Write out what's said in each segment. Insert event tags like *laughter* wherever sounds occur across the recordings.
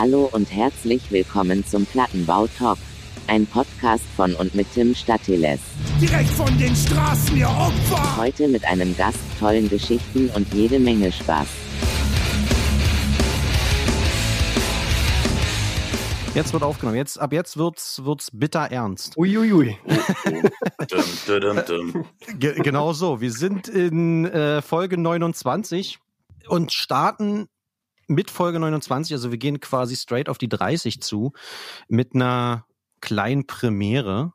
Hallo und herzlich willkommen zum Plattenbau Talk. Ein Podcast von und mit Tim Statiles. Direkt von den Straßen, ihr Opfer! Heute mit einem Gast, tollen Geschichten und jede Menge Spaß. Jetzt wird aufgenommen. Jetzt, ab jetzt wird's, wird's bitter ernst. Uiuiui. Dum, dum, dum, dum. Ge genau so. Wir sind in äh, Folge 29 und starten mit Folge 29. Also wir gehen quasi straight auf die 30 zu mit einer kleinen Premiere.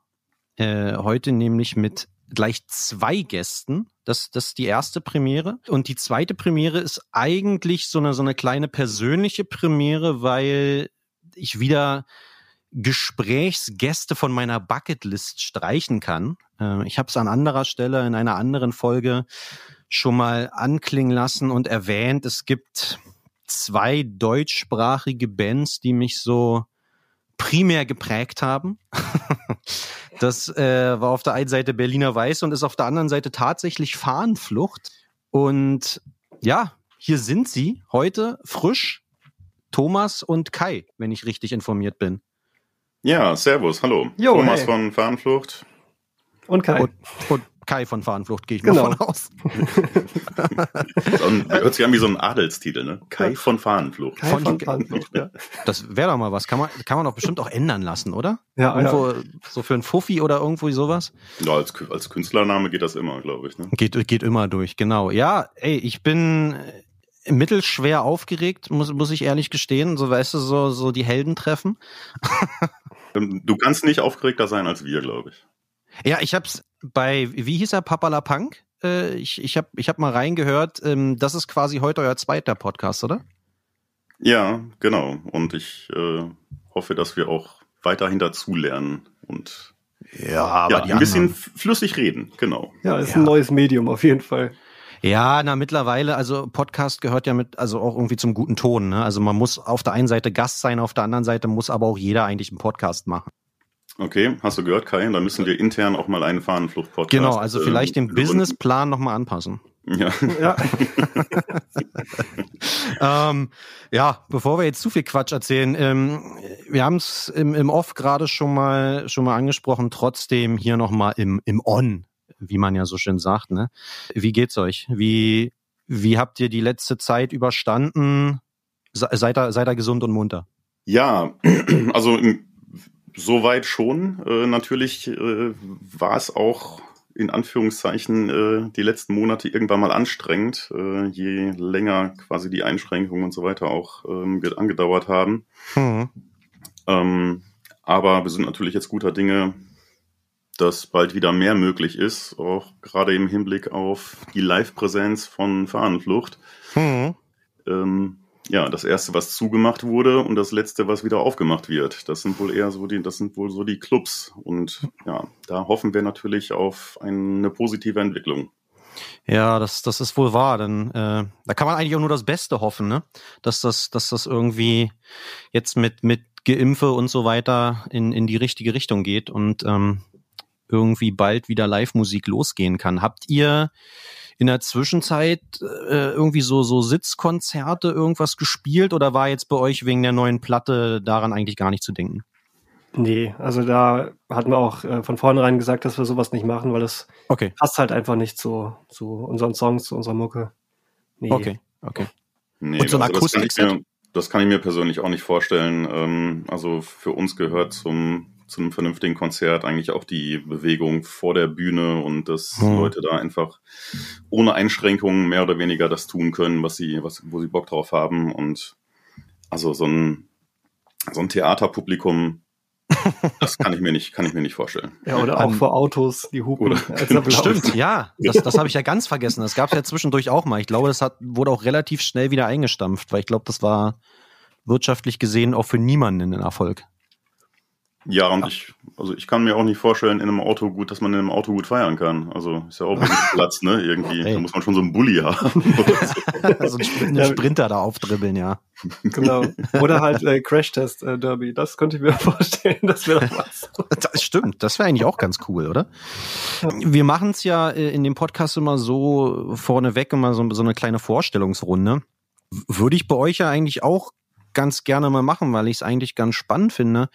Äh, heute nämlich mit gleich zwei Gästen. Das, das ist die erste Premiere. Und die zweite Premiere ist eigentlich so eine, so eine kleine persönliche Premiere, weil ich wieder Gesprächsgäste von meiner Bucketlist streichen kann. Äh, ich habe es an anderer Stelle in einer anderen Folge schon mal anklingen lassen und erwähnt. Es gibt zwei deutschsprachige Bands, die mich so primär geprägt haben. *laughs* das äh, war auf der einen Seite Berliner Weiß und ist auf der anderen Seite tatsächlich Fahnenflucht. Und ja, hier sind sie heute frisch Thomas und Kai, wenn ich richtig informiert bin. Ja, servus, hallo. Jo, Thomas hey. von Fahnenflucht. Und Kai. Und, und Kai von Fahnenflucht gehe ich Genau. mal von aus. *laughs* Und hört sich an wie so ein Adelstitel, ne? Kai von Fahnenflucht. Kai von- von Fahnenflucht, ja. Das wäre doch mal was. Kann man, kann man doch bestimmt auch ändern lassen, oder? Ja, Irgendwo, ja. so für ein Fuffi oder irgendwo sowas. Ja, als, als Künstlername geht das immer, glaube ich. Ne? Geht, geht immer durch, genau. Ja, ey, ich bin mittelschwer aufgeregt, muss, muss ich ehrlich gestehen. So, weißt du, so, so die Helden treffen. *laughs* Ähm, Du kannst nicht aufgeregter sein als wir, glaube ich. Ja, ich hab's bei, wie hieß er, Papala Punk? Äh, ich, ich hab, ich hab mal reingehört. Ähm, das ist quasi heute euer zweiter Podcast, oder? Ja, genau. Und ich äh, hoffe, dass wir auch weiterhin dazulernen und Ja, aber ja, ein bisschen anderen- f- flüssig reden. Genau. Ja, ist Ja. ein neues Medium auf jeden Fall. Ja, na mittlerweile, also Podcast gehört ja mit, also auch irgendwie zum guten Ton. Ne? Also man muss auf der einen Seite Gast sein, auf der anderen Seite muss aber auch jeder eigentlich einen Podcast machen. Okay, hast du gehört, Kai? Da müssen wir intern auch mal einen Fahnenflucht-Podcast. Genau, also ähm, vielleicht den gründen. Businessplan nochmal anpassen. Ja. Ja, *laughs* ähm, ja, bevor wir jetzt zu viel Quatsch erzählen, ähm, wir haben es im, im Off gerade schon mal schon mal angesprochen, trotzdem hier nochmal im, im On, wie man ja so schön sagt. Ne? Wie geht's euch? Wie, wie habt ihr die letzte Zeit überstanden? Se- Seid ihr, seid ihr gesund und munter? Ja, *clears throat* also im- soweit schon. Äh, natürlich äh, war es auch in Anführungszeichen äh, die letzten Monate irgendwann mal anstrengend, äh, je länger quasi die Einschränkungen und so weiter auch ähm, ge- angedauert haben. Hm. Ähm, aber wir sind natürlich jetzt guter Dinge, dass bald wieder mehr möglich ist, auch gerade im Hinblick auf die Live-Präsenz von Fahnenflucht. Hm. Ähm, ja, das erste, was zugemacht wurde und das letzte, was wieder aufgemacht wird. Das sind wohl eher so die, das sind wohl so die Clubs. Und ja, da hoffen wir natürlich auf eine positive Entwicklung. Ja, das, das ist wohl wahr, denn äh, da kann man eigentlich auch nur das Beste hoffen, ne? Dass das, dass das irgendwie jetzt mit, mit Geimpfe und so weiter in, in die richtige Richtung geht und ähm, irgendwie bald wieder Live-Musik losgehen kann. Habt ihr in der Zwischenzeit äh, irgendwie so, so Sitzkonzerte irgendwas gespielt oder war jetzt bei euch wegen der neuen Platte daran eigentlich gar nicht zu denken? nee, also da hatten wir auch äh, von vornherein gesagt, dass wir sowas nicht machen, weil das Okay, passt halt einfach nicht zu, zu unseren Songs, zu unserer Mucke. Nee. okay, okay. Nee, Und so ein das, kann ich Akustikset? mir, das kann ich mir persönlich auch nicht vorstellen. Ähm, also für uns gehört zum, zu einem vernünftigen Konzert eigentlich auch die Bewegung vor der Bühne und dass Hm. Leute da einfach ohne Einschränkungen mehr oder weniger das tun können, was sie, was, wo sie Bock drauf haben. Und also so ein, so ein Theaterpublikum, *laughs* das kann ich mir nicht, kann ich mir nicht vorstellen. Ja, oder auch An- vor Autos, die hupen Oder- als Applaus. Stimmt, ja. Das, das habe ich ja ganz vergessen. Das gab es ja zwischendurch auch mal. Ich glaube, das hat, wurde auch relativ schnell wieder eingestampft, weil ich glaube, das war wirtschaftlich gesehen auch für niemanden ein Erfolg. Ja, und ich, also ich kann mir auch nicht vorstellen, in einem Auto gut, dass man in einem Auto gut feiern kann. Also ist ja auch wenig *laughs* Platz, ne? Irgendwie. Ey. Da muss man schon so einen Bulli haben. *laughs* so. *laughs* so ein Spr- einen Ja. Sprinter da aufdribbeln, ja. Genau. Oder halt äh, Crash-Test-Derby. Das könnte ich mir vorstellen, das wäre doch was. Das stimmt, das wäre eigentlich auch ganz cool, oder? Wir machen es ja äh, in dem Podcast immer so vorneweg immer so, so eine kleine Vorstellungsrunde. Würde ich bei euch ja eigentlich auch ganz gerne mal machen, weil ich es eigentlich ganz spannend finde.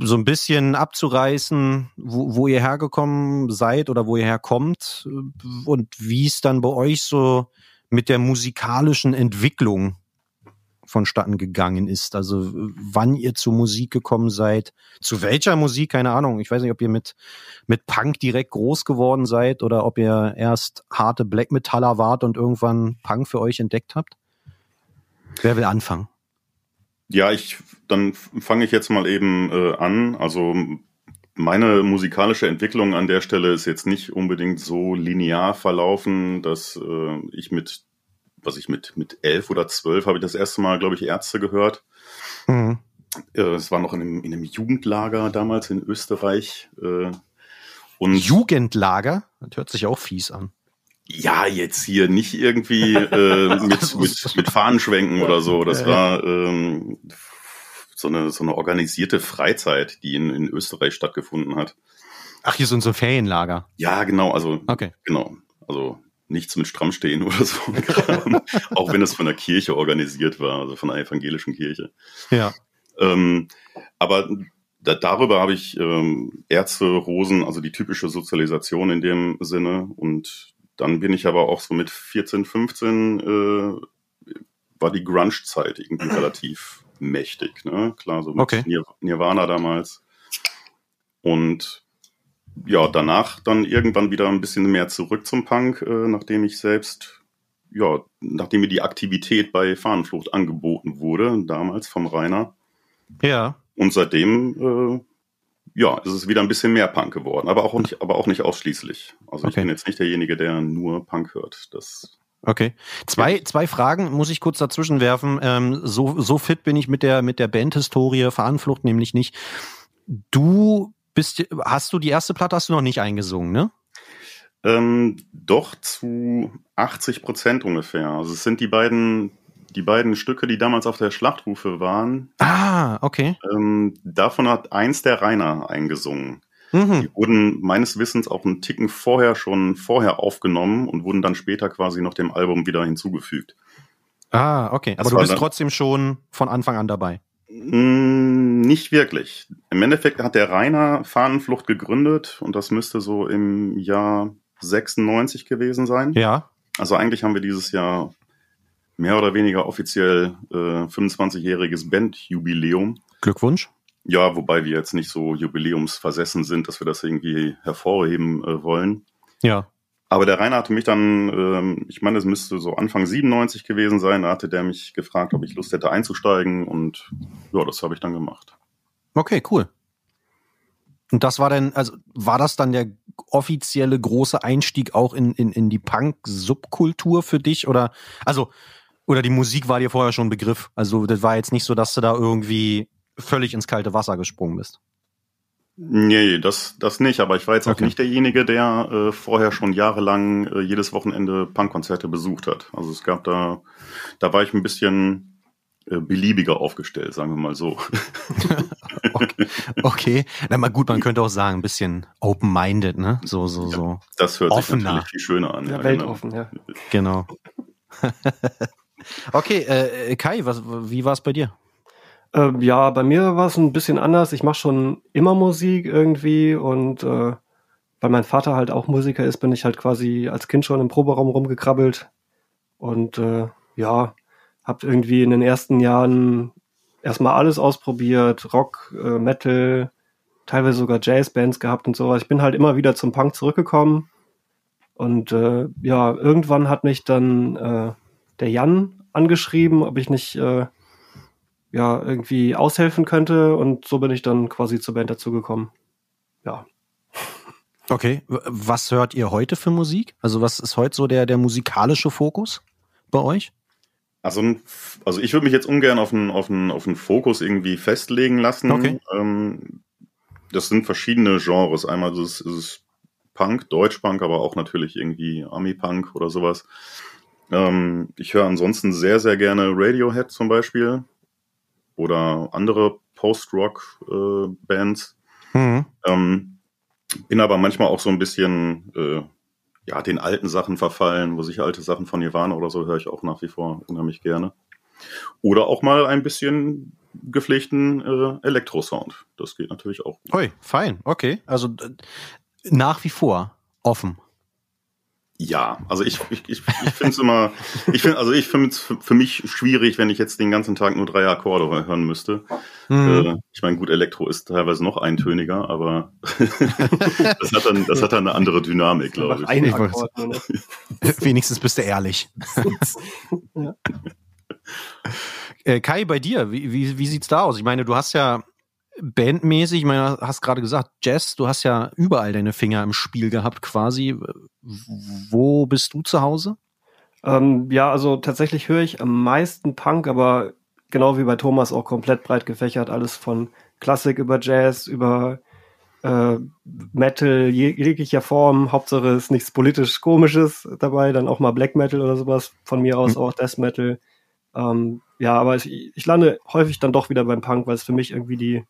So ein bisschen abzureißen, wo, wo ihr hergekommen seid oder wo ihr herkommt und wie es dann bei euch so mit der musikalischen Entwicklung vonstatten gegangen ist. Also wann ihr zur Musik gekommen seid, zu welcher Musik, keine Ahnung. Ich weiß nicht, ob ihr mit, mit Punk direkt groß geworden seid oder ob ihr erst harte Black Metaller wart und irgendwann Punk für euch entdeckt habt. Wer will anfangen? Ja, ich dann fange ich jetzt mal eben äh, an. Also meine musikalische Entwicklung an der Stelle ist jetzt nicht unbedingt so linear verlaufen, dass äh, ich mit was ich mit, mit elf oder zwölf habe ich das erste Mal, glaube ich, Ärzte gehört. Mhm. Äh, es war noch in einem, in einem Jugendlager damals in Österreich. Äh, und Jugendlager? Das hört sich auch fies an. Ja, jetzt hier nicht irgendwie *laughs* äh, mit, mit, mit Fahnenschwenken oder so. Das war ähm, so, eine, so eine organisierte Freizeit, die in, in Österreich stattgefunden hat. Ach, hier sind so Ferienlager. Ja, genau. Also, okay. genau. Also nichts mit Stramm stehen oder so. *laughs* auch wenn es von der Kirche organisiert war, also von der evangelischen Kirche. Ja. Ähm, aber da, darüber habe ich ähm, Ärzte, Rosen, also die typische Sozialisation in dem Sinne. Und dann bin ich aber auch so mit 14, 15 äh, war die Grunge-Zeit irgendwie *clears throat* relativ mächtig. Ne? Klar, so mit okay. Nir Nirvana damals. Und ja, danach dann irgendwann wieder ein bisschen mehr zurück zum Punk, äh, nachdem ich selbst, ja, nachdem mir die Aktivität bei Fahnenflucht angeboten wurde, damals vom Rainer. Ja. Und seitdem, ja, ist es wieder ein bisschen mehr Punk geworden, aber auch nicht, aber auch nicht ausschließlich. Also okay. ich bin jetzt nicht derjenige, der nur Punk hört. Das Okay. Zwei, zwei Fragen muss ich kurz dazwischen werfen. Ähm, so, so fit bin ich mit der, mit der Bandhistorie Fahnenflucht nämlich nicht. Du bist, hast du die erste Platte hast du noch nicht eingesungen, ne? Ähm, doch zu 80 Prozent ungefähr. Also es sind die beiden, die beiden Stücke, die damals auf der Schlachtrufe waren. Ah, okay. Ähm, davon hat eins der Rainer eingesungen. Mhm. Die wurden meines Wissens auch einen Ticken vorher schon vorher aufgenommen und wurden dann später quasi noch dem Album wieder hinzugefügt. Ah, okay. Aber das du bist trotzdem schon von Anfang an dabei. Mm, nicht wirklich. Im Endeffekt hat der Rainer Fahnenflucht gegründet und das müsste so im Jahr 96 gewesen sein. Ja. Also eigentlich haben wir dieses Jahr mehr oder weniger offiziell äh, 25-jähriges Bandjubiläum. Glückwunsch. Ja, wobei wir jetzt nicht so jubiläumsversessen sind, dass wir das irgendwie hervorheben äh, wollen. Ja. Aber der Rainer hatte mich dann, ähm, ich meine, es müsste so Anfang 97 gewesen sein, da hatte der mich gefragt, ob ich Lust hätte einzusteigen und ja, das habe ich dann gemacht. Okay, cool. Und das war dann, also war das dann der offizielle große Einstieg auch in, in, in die Punk-Subkultur für dich? Oder also, oder die Musik war dir vorher schon ein Begriff? Also, das war jetzt nicht so, dass du da irgendwie völlig ins kalte Wasser gesprungen bist. Nee, das, das nicht, aber ich war jetzt okay. auch nicht derjenige, der äh, vorher schon jahrelang äh, jedes Wochenende Punkkonzerte besucht hat. Also es gab da, da war ich ein bisschen äh, beliebiger aufgestellt, sagen wir mal so. *laughs* okay. okay. Na mal gut, man könnte auch sagen, ein bisschen open-minded, ne? So, so, so. Ja, das hört offener. sich natürlich viel schöner an. Ja, ja weltoffen, genau. ja. Genau. *laughs* okay, äh, Kai, was, wie war es bei dir? Ähm, ja, bei mir war es ein bisschen anders. Ich mache schon immer Musik irgendwie und äh, weil mein Vater halt auch Musiker ist, bin ich halt quasi als Kind schon im Proberaum rumgekrabbelt und äh, ja, habe irgendwie in den ersten Jahren erstmal alles ausprobiert, Rock, äh, Metal, teilweise sogar Jazzbands gehabt und sowas. Ich bin halt immer wieder zum Punk zurückgekommen und äh, ja, irgendwann hat mich dann äh, der Jan angeschrieben, ob ich nicht äh, ja, irgendwie aushelfen könnte und so bin ich dann quasi zur Band dazugekommen. Ja. Okay, was hört ihr heute für Musik? Also was ist heute so der, der musikalische Fokus bei euch? Also, also ich würde mich jetzt ungern auf einen, auf, einen, auf einen Fokus irgendwie festlegen lassen. Okay. Ähm, das sind verschiedene Genres. Einmal ist es, ist es Punk, Deutschpunk, aber auch natürlich irgendwie Ami-Punk oder sowas. Ähm, ich höre ansonsten sehr, sehr gerne Radiohead zum Beispiel oder andere Post-Rock-Bands. Äh, mhm. ähm, bin aber manchmal auch so ein bisschen äh, ja den alten Sachen verfallen, wo sich alte Sachen von Nirvana oder so höre ich auch nach wie vor unheimlich gerne. Oder auch mal ein bisschen gepflegten äh, Elektrosound. Das geht natürlich auch. Hui, fein, okay. Also nach wie vor offen. Ja, also ich, ich, ich, ich finde es immer, ich finde, also ich finde es für mich schwierig, wenn ich jetzt den ganzen Tag nur drei Akkorde hören müsste. Mhm. Äh, ich meine, gut, Elektro ist teilweise noch eintöniger, aber *laughs* das hat dann, das hat dann eine andere Dynamik, glaube ich. Ein Akkord, *laughs* Wenigstens bist du ehrlich. *laughs* ja. äh, Kai, bei dir, wie, wie, wie sieht's da aus? Ich meine, du hast ja bandmäßig, ich meine, hast gerade gesagt, Jazz, du hast ja überall deine Finger im Spiel gehabt quasi. Wo bist du zu Hause? Ähm, ja, also tatsächlich höre ich am meisten Punk, aber genau wie bei Thomas auch komplett breit gefächert, alles von Klassik über Jazz, über äh, Metal jeglicher Form. Hauptsache ist nichts politisch komisches dabei, dann auch mal Black Metal oder sowas. Von mir aus mhm. auch Death Metal. Ähm, ja, aber ich, ich lande häufig dann doch wieder beim Punk, weil es für mich irgendwie die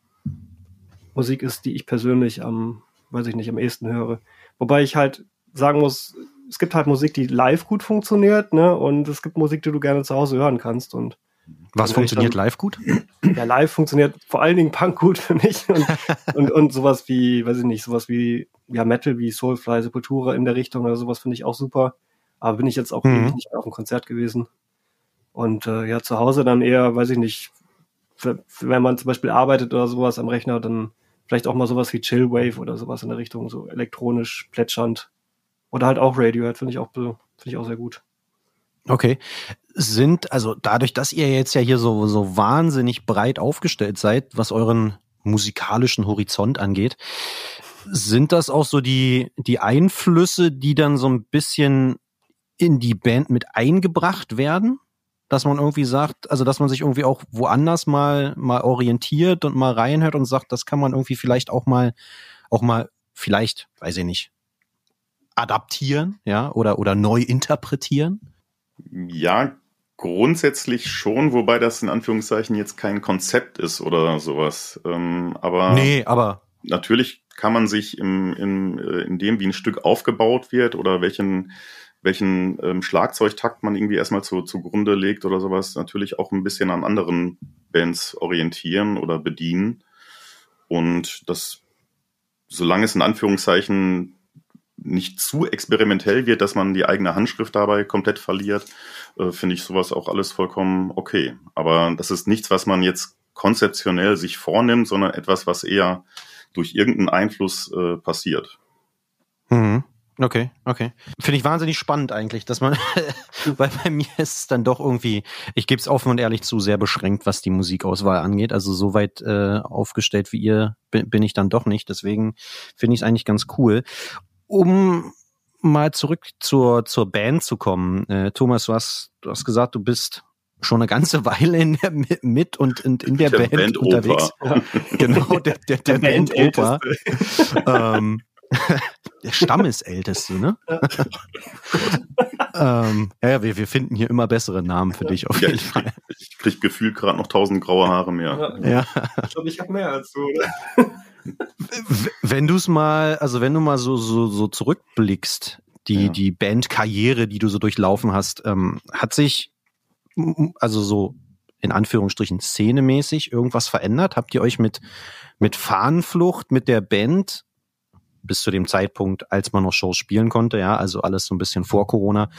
Musik ist, die ich persönlich am, weiß ich nicht, am ehesten höre. Wobei ich halt sagen muss, es gibt halt Musik, die live gut funktioniert, ne? Und es gibt Musik, die du gerne zu Hause hören kannst. Und was funktioniert dann, live gut? Ja, live funktioniert vor allen Dingen Punk gut für mich und, *laughs* und, und sowas wie, weiß ich nicht, sowas wie ja Metal wie Soulfly, Sepultura in der Richtung oder sowas finde ich auch super. Aber bin ich jetzt auch mhm. nicht mehr auf dem Konzert gewesen. Und äh, ja, zu Hause dann eher, weiß ich nicht, wenn man zum Beispiel arbeitet oder sowas am Rechner, dann Vielleicht auch mal sowas wie Chillwave oder sowas in der Richtung, so elektronisch plätschernd. Oder halt auch Radiohead, finde ich auch, finde ich auch sehr gut. Okay. Sind, also dadurch, dass ihr jetzt ja hier so, so wahnsinnig breit aufgestellt seid, was euren musikalischen Horizont angeht, sind das auch so die, die Einflüsse, die dann so ein bisschen in die Band mit eingebracht werden? Dass man irgendwie sagt, also dass man sich irgendwie auch woanders mal mal orientiert und mal reinhört und sagt, das kann man irgendwie vielleicht auch mal auch mal vielleicht, weiß ich nicht, adaptieren, ja, oder oder neu interpretieren? Ja, grundsätzlich schon, wobei das in Anführungszeichen jetzt kein Konzept ist oder sowas. Ähm, aber nee, aber natürlich kann man sich im, im, äh, in dem, wie ein Stück aufgebaut wird oder welchen welchen ähm, Schlagzeugtakt man irgendwie erstmal zu, zugrunde legt oder sowas, natürlich auch ein bisschen an anderen Bands orientieren oder bedienen. Und das, solange es in Anführungszeichen nicht zu experimentell wird, dass man die eigene Handschrift dabei komplett verliert, äh, finde ich sowas auch alles vollkommen okay. Aber das ist nichts, was man jetzt konzeptionell sich vornimmt, sondern etwas, was eher durch irgendeinen Einfluss äh, passiert. Mhm. Okay, okay. Finde ich wahnsinnig spannend eigentlich, dass man, *laughs* weil bei mir ist es dann doch irgendwie, ich gebe es offen und ehrlich zu, sehr beschränkt, was die Musikauswahl angeht. Also so weit äh, aufgestellt wie ihr bin, ich dann doch nicht. Deswegen finde ich es eigentlich ganz cool. Um mal zurück zur, zur Band zu kommen. Äh, Thomas, du hast, du hast gesagt, du bist schon eine ganze *laughs* Weile in der, mit und in, in der, der Band, Band unterwegs. Ja. Genau, der, der, der, der Band, Band Opa. ähm, *laughs* der Stammesälteste, ne? *laughs* ähm, ja, wir, wir finden hier immer bessere Namen für dich auf jeden ich Fall. Krieg, ich krieg gefühlt gerade noch tausend graue Haare mehr. Ja. ja. Ich glaube, ich habe mehr als du, oder? wenn du es mal, also wenn du mal so, so, so zurückblickst, die, ja. die Bandkarriere, die du so durchlaufen hast, ähm, hat sich, also so in Anführungsstrichen szenemäßig irgendwas verändert? Habt ihr euch mit, mit Fahnenflucht, mit der Band bis zu dem Zeitpunkt, als man noch Shows spielen konnte, ja, also alles so ein bisschen vor Corona,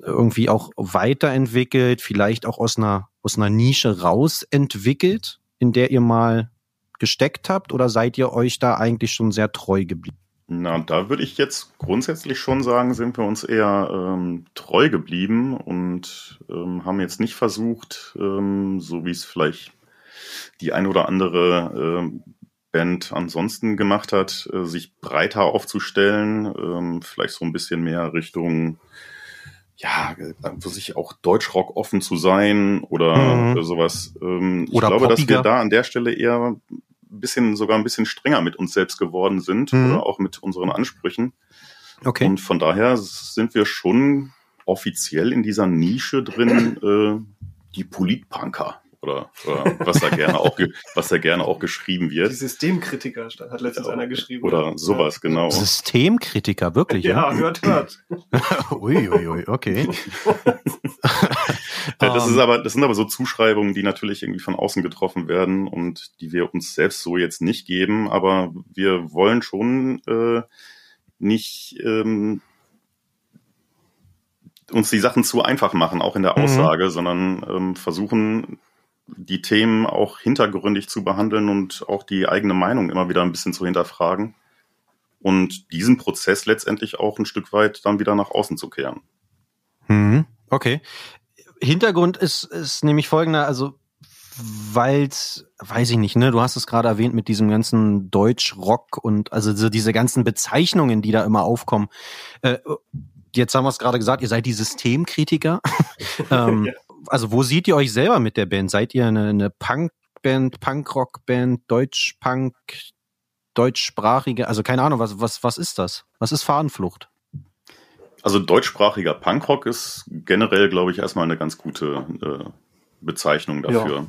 irgendwie auch weiterentwickelt, vielleicht auch aus einer, aus einer Nische rausentwickelt, in der ihr mal gesteckt habt, oder seid ihr euch da eigentlich schon sehr treu geblieben? Na, da würde ich jetzt grundsätzlich schon sagen, sind wir uns eher ähm, treu geblieben und ähm, haben jetzt nicht versucht, ähm, so wie es vielleicht die ein oder andere ähm, Band ansonsten gemacht hat, äh, sich breiter aufzustellen, ähm, vielleicht so ein bisschen mehr Richtung, ja, für sich auch Deutschrock offen zu sein oder mhm. sowas. Ähm, ich oder glaube, poppiger. dass wir da an der Stelle eher ein bisschen, sogar ein bisschen strenger mit uns selbst geworden sind mhm. oder auch mit unseren Ansprüchen. Okay. Und von daher sind wir schon offiziell in dieser Nische drin, äh, die Politpunker oder, oder was da gerne auch was da gerne auch geschrieben wird. Die Systemkritiker hat letztens einer geschrieben. Oder sowas, genau. Systemkritiker, wirklich? Ja, ja? hört, hört. *laughs* ui, ui, ui, okay. *laughs* das ist aber, das sind aber so Zuschreibungen, die natürlich irgendwie von außen getroffen werden und die wir uns selbst so jetzt nicht geben, aber wir wollen schon äh, nicht ähm, uns die Sachen zu einfach machen, auch in der mhm. Aussage, mhm. sondern ähm, versuchen, die Themen auch hintergründig zu behandeln und auch die eigene Meinung immer wieder ein bisschen zu hinterfragen und diesen Prozess letztendlich auch ein Stück weit dann wieder nach außen zu kehren. Mhm. Okay. Hintergrund ist, ist nämlich folgender, also weil weiß ich nicht, ne, du hast es gerade erwähnt mit diesem ganzen Deutsch-Rock und also so diese ganzen Bezeichnungen, die da immer aufkommen. Äh, jetzt haben wir es gerade gesagt, ihr seid die Systemkritiker. *laughs* ähm, ja. Also wo seht ihr euch selber mit der Band? Seid ihr eine, eine Punk-Band, Punk-Rock-Band, Deutsch-Punk, deutschsprachige? Also keine Ahnung, was, was, was ist das? Was ist Fahnenflucht? Also deutschsprachiger Punkrock ist generell, glaube ich, erstmal eine ganz gute äh, Bezeichnung dafür. Ja.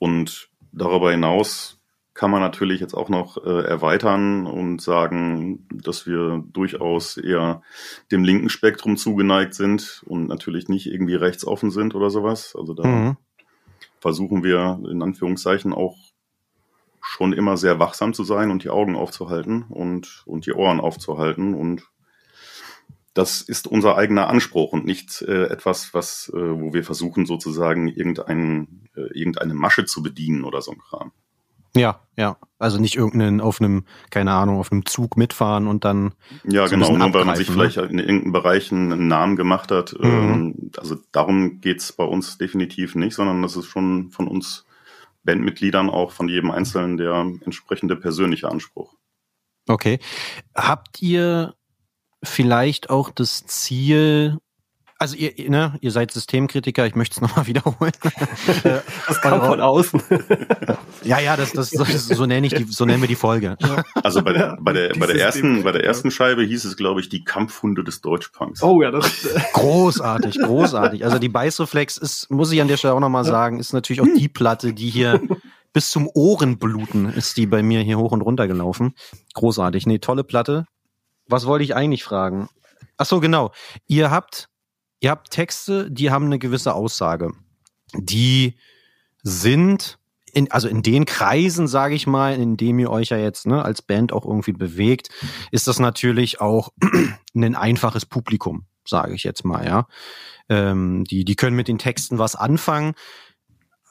Und darüber hinaus kann man natürlich jetzt auch noch äh, erweitern und sagen, dass wir durchaus eher dem linken Spektrum zugeneigt sind und natürlich nicht irgendwie rechtsoffen sind oder sowas. Also da mhm. versuchen wir in Anführungszeichen auch schon immer sehr wachsam zu sein und die Augen aufzuhalten und, und die Ohren aufzuhalten und das ist unser eigener Anspruch und nicht äh, etwas, was, äh, wo wir versuchen sozusagen irgendein, äh, irgendeine Masche zu bedienen oder so ein Kram. Ja, ja. Also nicht irgendeinen auf einem, keine Ahnung, auf einem Zug mitfahren und dann. Ja, so genau, nur weil man sich ne? vielleicht in irgendeinem Bereich einen Namen gemacht hat. Mhm. Ähm, also darum geht's bei uns definitiv nicht, sondern das ist schon von uns Bandmitgliedern auch von jedem Einzelnen der entsprechende persönliche Anspruch. Okay. Habt ihr vielleicht auch das Ziel, also ihr, ne, ihr seid Systemkritiker, ich möchte es *laughs* nochmal wiederholen. *laughs* das kam von außen. *laughs* ja, ja, das, das, das, so nenne ich die, so nennen wir die Folge. Also bei der, bei der, bei der ersten, bei der ersten Scheibe hieß es, glaube ich, die Kampfhunde des Deutschpunks. Oh ja, das großartig, großartig. Also die Beißreflex ist, muss ich an der Stelle auch nochmal sagen, ist natürlich auch die Platte, die hier bis zum Ohrenbluten ist die bei mir hier hoch und runter gelaufen. Großartig. Nee, tolle Platte. Was wollte ich eigentlich fragen? Ach so, genau. Ihr habt Ihr habt Texte, die haben eine gewisse Aussage. Die sind in, also in den Kreisen, sage ich mal, in dem ihr euch ja jetzt ne, als Band auch irgendwie bewegt, ist das natürlich auch *clears throat* ein einfaches Publikum, sage ich jetzt mal, ja. Ähm, die, die können mit den Texten was anfangen.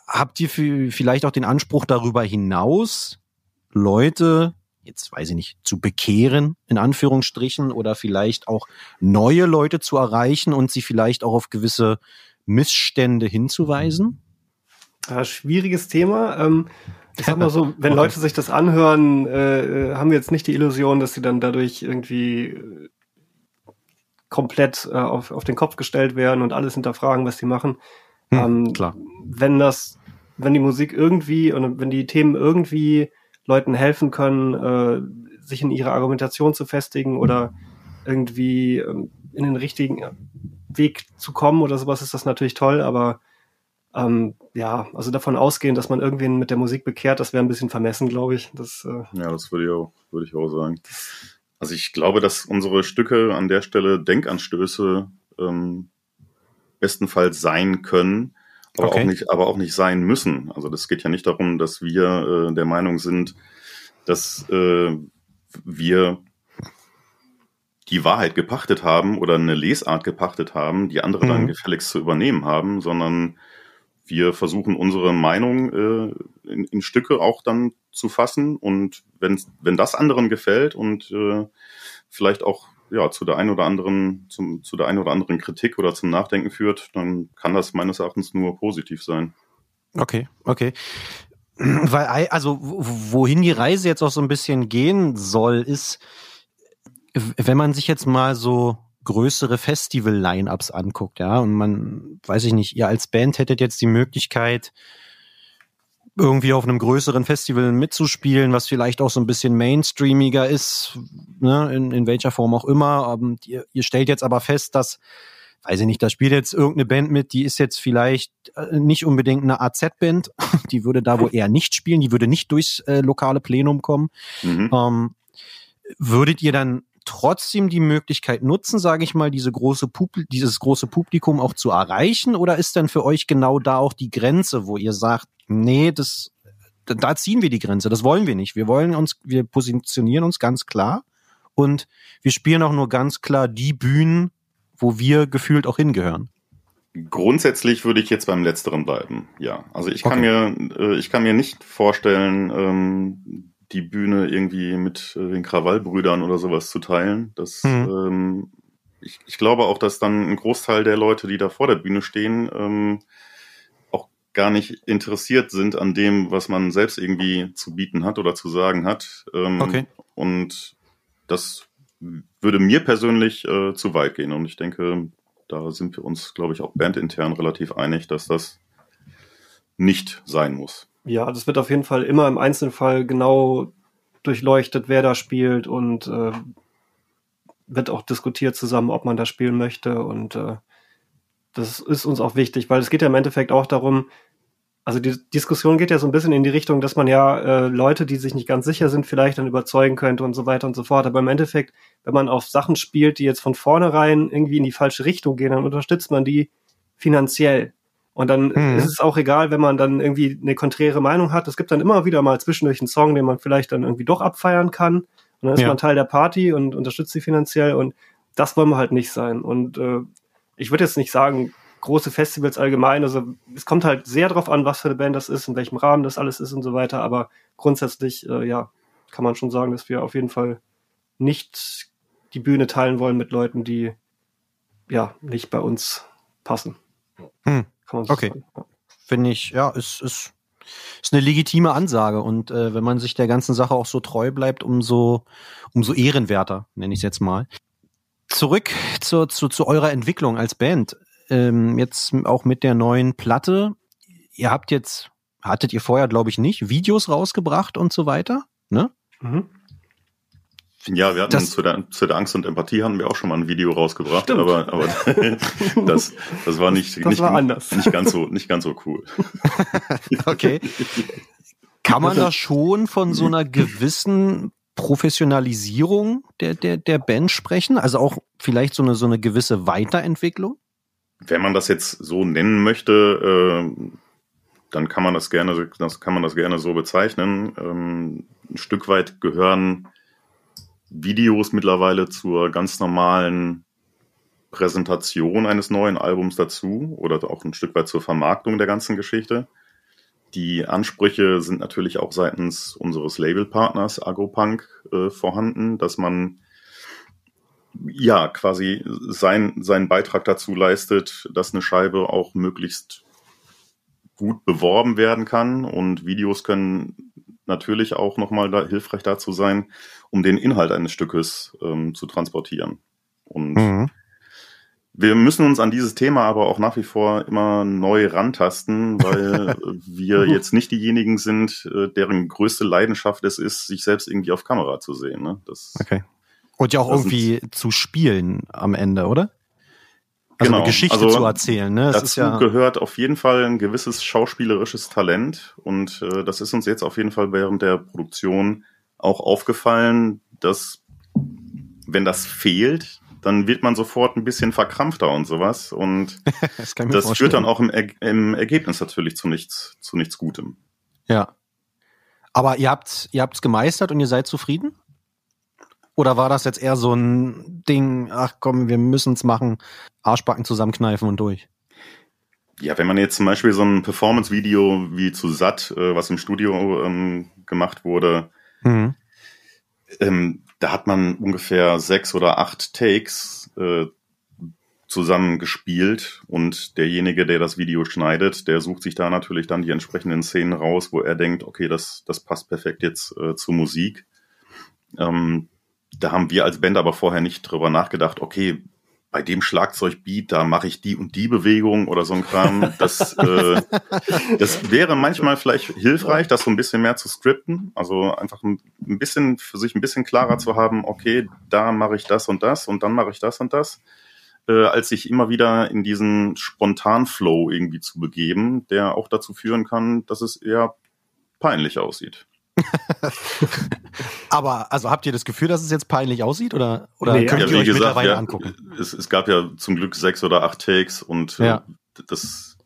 Habt ihr vielleicht auch den Anspruch darüber hinaus, Leute jetzt weiß ich nicht, zu bekehren, in Anführungsstrichen, oder vielleicht auch neue Leute zu erreichen und sie vielleicht auch auf gewisse Missstände hinzuweisen? Ja, schwieriges Thema. Ähm, ich sag mal so, *laughs* wenn. Leute sich das anhören, äh, haben wir jetzt nicht die Illusion, dass sie dann dadurch irgendwie äh, komplett äh, auf, auf den Kopf gestellt werden und alles hinterfragen, was sie machen. Hm, ähm, klar. Wenn das, wenn die Musik irgendwie und wenn die Themen irgendwie Leuten helfen können, äh, sich in ihrer Argumentation zu festigen oder irgendwie ähm, in den richtigen Weg zu kommen oder sowas, ist das natürlich toll, aber ähm, ja, also davon ausgehen, dass man irgendwen mit der Musik bekehrt, das wäre ein bisschen vermessen, glaube ich. Das, äh, ja, das würde ich auch, würde ich auch sagen. Also ich glaube, dass unsere Stücke an der Stelle Denkanstöße ähm, bestenfalls sein können, aber okay. auch nicht, aber auch nicht sein müssen. Also das geht ja nicht darum, dass wir äh, der Meinung sind, dass äh, wir die Wahrheit gepachtet haben oder eine Lesart gepachtet haben, die andere mhm. dann gefälligst zu übernehmen haben, sondern wir versuchen unsere Meinung äh, in, in Stücke auch dann zu fassen und wenn wenn das anderen gefällt und äh, vielleicht auch ja, zu der einen oder anderen, zum, zu der einen oder anderen Kritik oder zum Nachdenken führt, dann kann das meines Erachtens nur positiv sein. Okay, okay. Weil, also, wohin die Reise jetzt auch so ein bisschen gehen soll, ist, wenn man sich jetzt mal so größere Festival-Line-Ups anguckt, ja, und man, weiß ich nicht, ihr als Band hättet jetzt die Möglichkeit, irgendwie auf einem größeren Festival mitzuspielen, was vielleicht auch so ein bisschen mainstreamiger ist, ne, in, in welcher Form auch immer. Um, ihr, ihr stellt jetzt aber fest, dass weiß ich nicht, da spielt jetzt irgendeine Band mit, die ist jetzt vielleicht äh, nicht unbedingt eine AZ-Band, *laughs* die würde da wohl eher nicht spielen, die würde nicht durchs äh, lokale Plenum kommen. Mhm. Ähm, würdet ihr dann trotzdem die Möglichkeit nutzen, sage ich mal, diese große Publi dieses große Publikum auch zu erreichen? Oder ist denn für euch genau da auch die Grenze, wo ihr sagt, nee, das, da ziehen wir die Grenze, das wollen wir nicht. Wir wollen uns, wir positionieren uns ganz klar und wir spielen auch nur ganz klar die Bühnen, wo wir gefühlt auch hingehören. Grundsätzlich würde ich jetzt beim Letzteren bleiben, ja. Also ich kann okay. mir, äh, ich kann mir nicht vorstellen, ähm, die Bühne irgendwie mit äh, den Krawallbrüdern oder sowas zu teilen. Das, mhm. ähm, ich, ich glaube auch, dass dann ein Großteil der Leute, die da vor der Bühne stehen, ähm, auch gar nicht interessiert sind an dem, was man selbst irgendwie zu bieten hat oder zu sagen hat. Ähm, okay. Und das würde mir persönlich äh, zu weit gehen. Und ich denke, da sind wir uns, glaube ich, auch bandintern relativ einig, dass das nicht sein muss. Ja, das wird auf jeden Fall immer im Einzelfall genau durchleuchtet, wer da spielt und äh, wird auch diskutiert zusammen, ob man da spielen möchte. Und äh, das ist uns auch wichtig, weil es geht ja im Endeffekt auch darum, also die Diskussion geht ja so ein bisschen in die Richtung, dass man ja äh, Leute, die sich nicht ganz sicher sind, vielleicht dann überzeugen könnte und so weiter und so fort. Aber im Endeffekt, wenn man auf Sachen spielt, die jetzt von vornherein irgendwie in die falsche Richtung gehen, dann unterstützt man die finanziell. Und dann mhm. ist es auch egal, wenn man dann irgendwie eine konträre Meinung hat. Es gibt dann immer wieder mal zwischendurch einen Song, den man vielleicht dann irgendwie doch abfeiern kann. Und dann ist ja. man Teil der Party und unterstützt sie finanziell. Und das wollen wir halt nicht sein. Und äh, ich würde jetzt nicht sagen, große Festivals allgemein. Also es kommt halt sehr drauf an, was für eine Band das ist, in welchem Rahmen das alles ist und so weiter. Aber grundsätzlich, äh, ja, kann man schon sagen, dass wir auf jeden Fall nicht die Bühne teilen wollen mit Leuten, die ja nicht bei uns passen. Hm. So okay. Sagen. Finde ich, ja, ist, ist, ist eine legitime Ansage. Und äh, wenn man sich der ganzen Sache auch so treu bleibt, umso, umso ehrenwerter, nenne ich es jetzt mal. Zurück zu, zu, zu eurer Entwicklung als Band ähm, jetzt auch mit der neuen Platte. Ihr habt jetzt, hattet ihr vorher, glaube ich, nicht, Videos rausgebracht und so weiter, ne? Mhm. Ja, wir hatten das, zu, der, zu der Angst und Empathie haben wir auch schon mal ein Video rausgebracht, stimmt. aber, aber *laughs* das, das war nicht, das nicht, war nicht ganz so, nicht ganz so cool. *laughs* okay. Kann man da schon von so einer gewissen Professionalisierung der, der, der Band sprechen? Also auch vielleicht so eine, so eine gewisse Weiterentwicklung? wenn man das jetzt so nennen möchte, äh, dann kann man das gerne, das kann man das gerne so bezeichnen. Ähm, ein Stück weit gehören Videos mittlerweile zur ganz normalen Präsentation eines neuen Albums dazu oder auch ein Stück weit zur Vermarktung der ganzen Geschichte. Die Ansprüche sind natürlich auch seitens unseres Labelpartners Agropunk äh, vorhanden, dass man ja, quasi sein, seinen Beitrag dazu leistet, dass eine Scheibe auch möglichst gut beworben werden kann. Und Videos können natürlich auch nochmal da, hilfreich dazu sein, um den Inhalt eines Stückes ähm, zu transportieren. Und mhm. wir müssen uns an dieses Thema aber auch nach wie vor immer neu rantasten, weil *laughs* wir jetzt nicht diejenigen sind, äh, deren größte Leidenschaft es ist, sich selbst irgendwie auf Kamera zu sehen. Ne? Das okay. Und ja auch irgendwie zu spielen am Ende, oder? Also genau. eine Geschichte also zu erzählen. Ne? Das dazu ja gehört auf jeden Fall ein gewisses schauspielerisches Talent und äh, das ist uns jetzt auf jeden Fall während der Produktion auch aufgefallen, dass wenn das fehlt, dann wird man sofort ein bisschen verkrampfter und sowas und *laughs* das, das führt dann auch im, er im Ergebnis natürlich zu nichts, zu nichts Gutem. Ja. Aber ihr habt ihr habt's gemeistert und ihr seid zufrieden? Oder war das jetzt eher so ein Ding, ach komm, wir müssen es machen, Arschbacken zusammenkneifen und durch? Ja, wenn man jetzt zum Beispiel so ein Performance-Video wie zu Satt, äh, was im Studio ähm, gemacht wurde, mhm. ähm, da hat man ungefähr sechs oder acht Takes äh, zusammen gespielt und derjenige, der das Video schneidet, der sucht sich da natürlich dann die entsprechenden Szenen raus, wo er denkt, okay, das, das passt perfekt jetzt äh, zur Musik. Ähm, da haben wir als Band aber vorher nicht drüber nachgedacht, okay, bei dem Schlagzeugbeat, da mache ich die und die Bewegung oder so ein Kram. Das, äh, *laughs* das wäre manchmal vielleicht hilfreich, das so ein bisschen mehr zu scripten. Also einfach ein, bisschen für sich ein bisschen klarer zu haben, okay, da mache ich das und das und dann mache ich das und das. äh, als sich immer wieder in diesen Spontan-Flow irgendwie zu begeben, der auch dazu führen kann, dass es eher peinlich aussieht. *laughs* Aber also habt ihr das Gefühl, dass es jetzt peinlich aussieht oder, oder Nee, könnt ja, ihr wie euch gesagt, mittlerweile ja, angucken? Es, es gab ja zum Glück sechs oder acht Takes und äh, Ja. das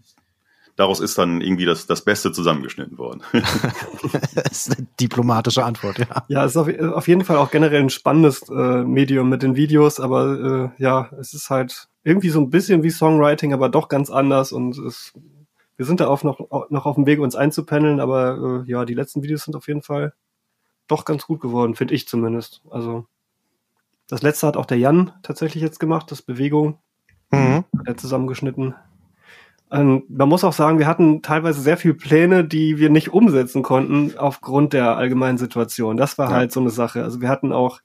daraus ist dann irgendwie das, das Beste zusammengeschnitten worden. *laughs* *laughs* das ist eine diplomatische Antwort, ja. Ja, es ist auf, auf jeden Fall auch generell ein spannendes äh, Medium mit den Videos, aber äh, ja, es ist halt irgendwie so ein bisschen wie Songwriting, aber doch ganz anders und es, wir sind da auf noch, noch auf dem Weg, uns einzupendeln, aber äh, ja, die letzten Videos sind auf jeden Fall doch ganz gut geworden, finde ich zumindest. Also das letzte hat auch der Jan tatsächlich jetzt gemacht, das Bewegung, Mhm. hat er zusammengeschnitten. Ähm, man muss auch sagen, wir hatten teilweise sehr viele Pläne, die wir nicht umsetzen konnten aufgrund der allgemeinen Situation. Das war Ja. halt so eine Sache. Also wir hatten auch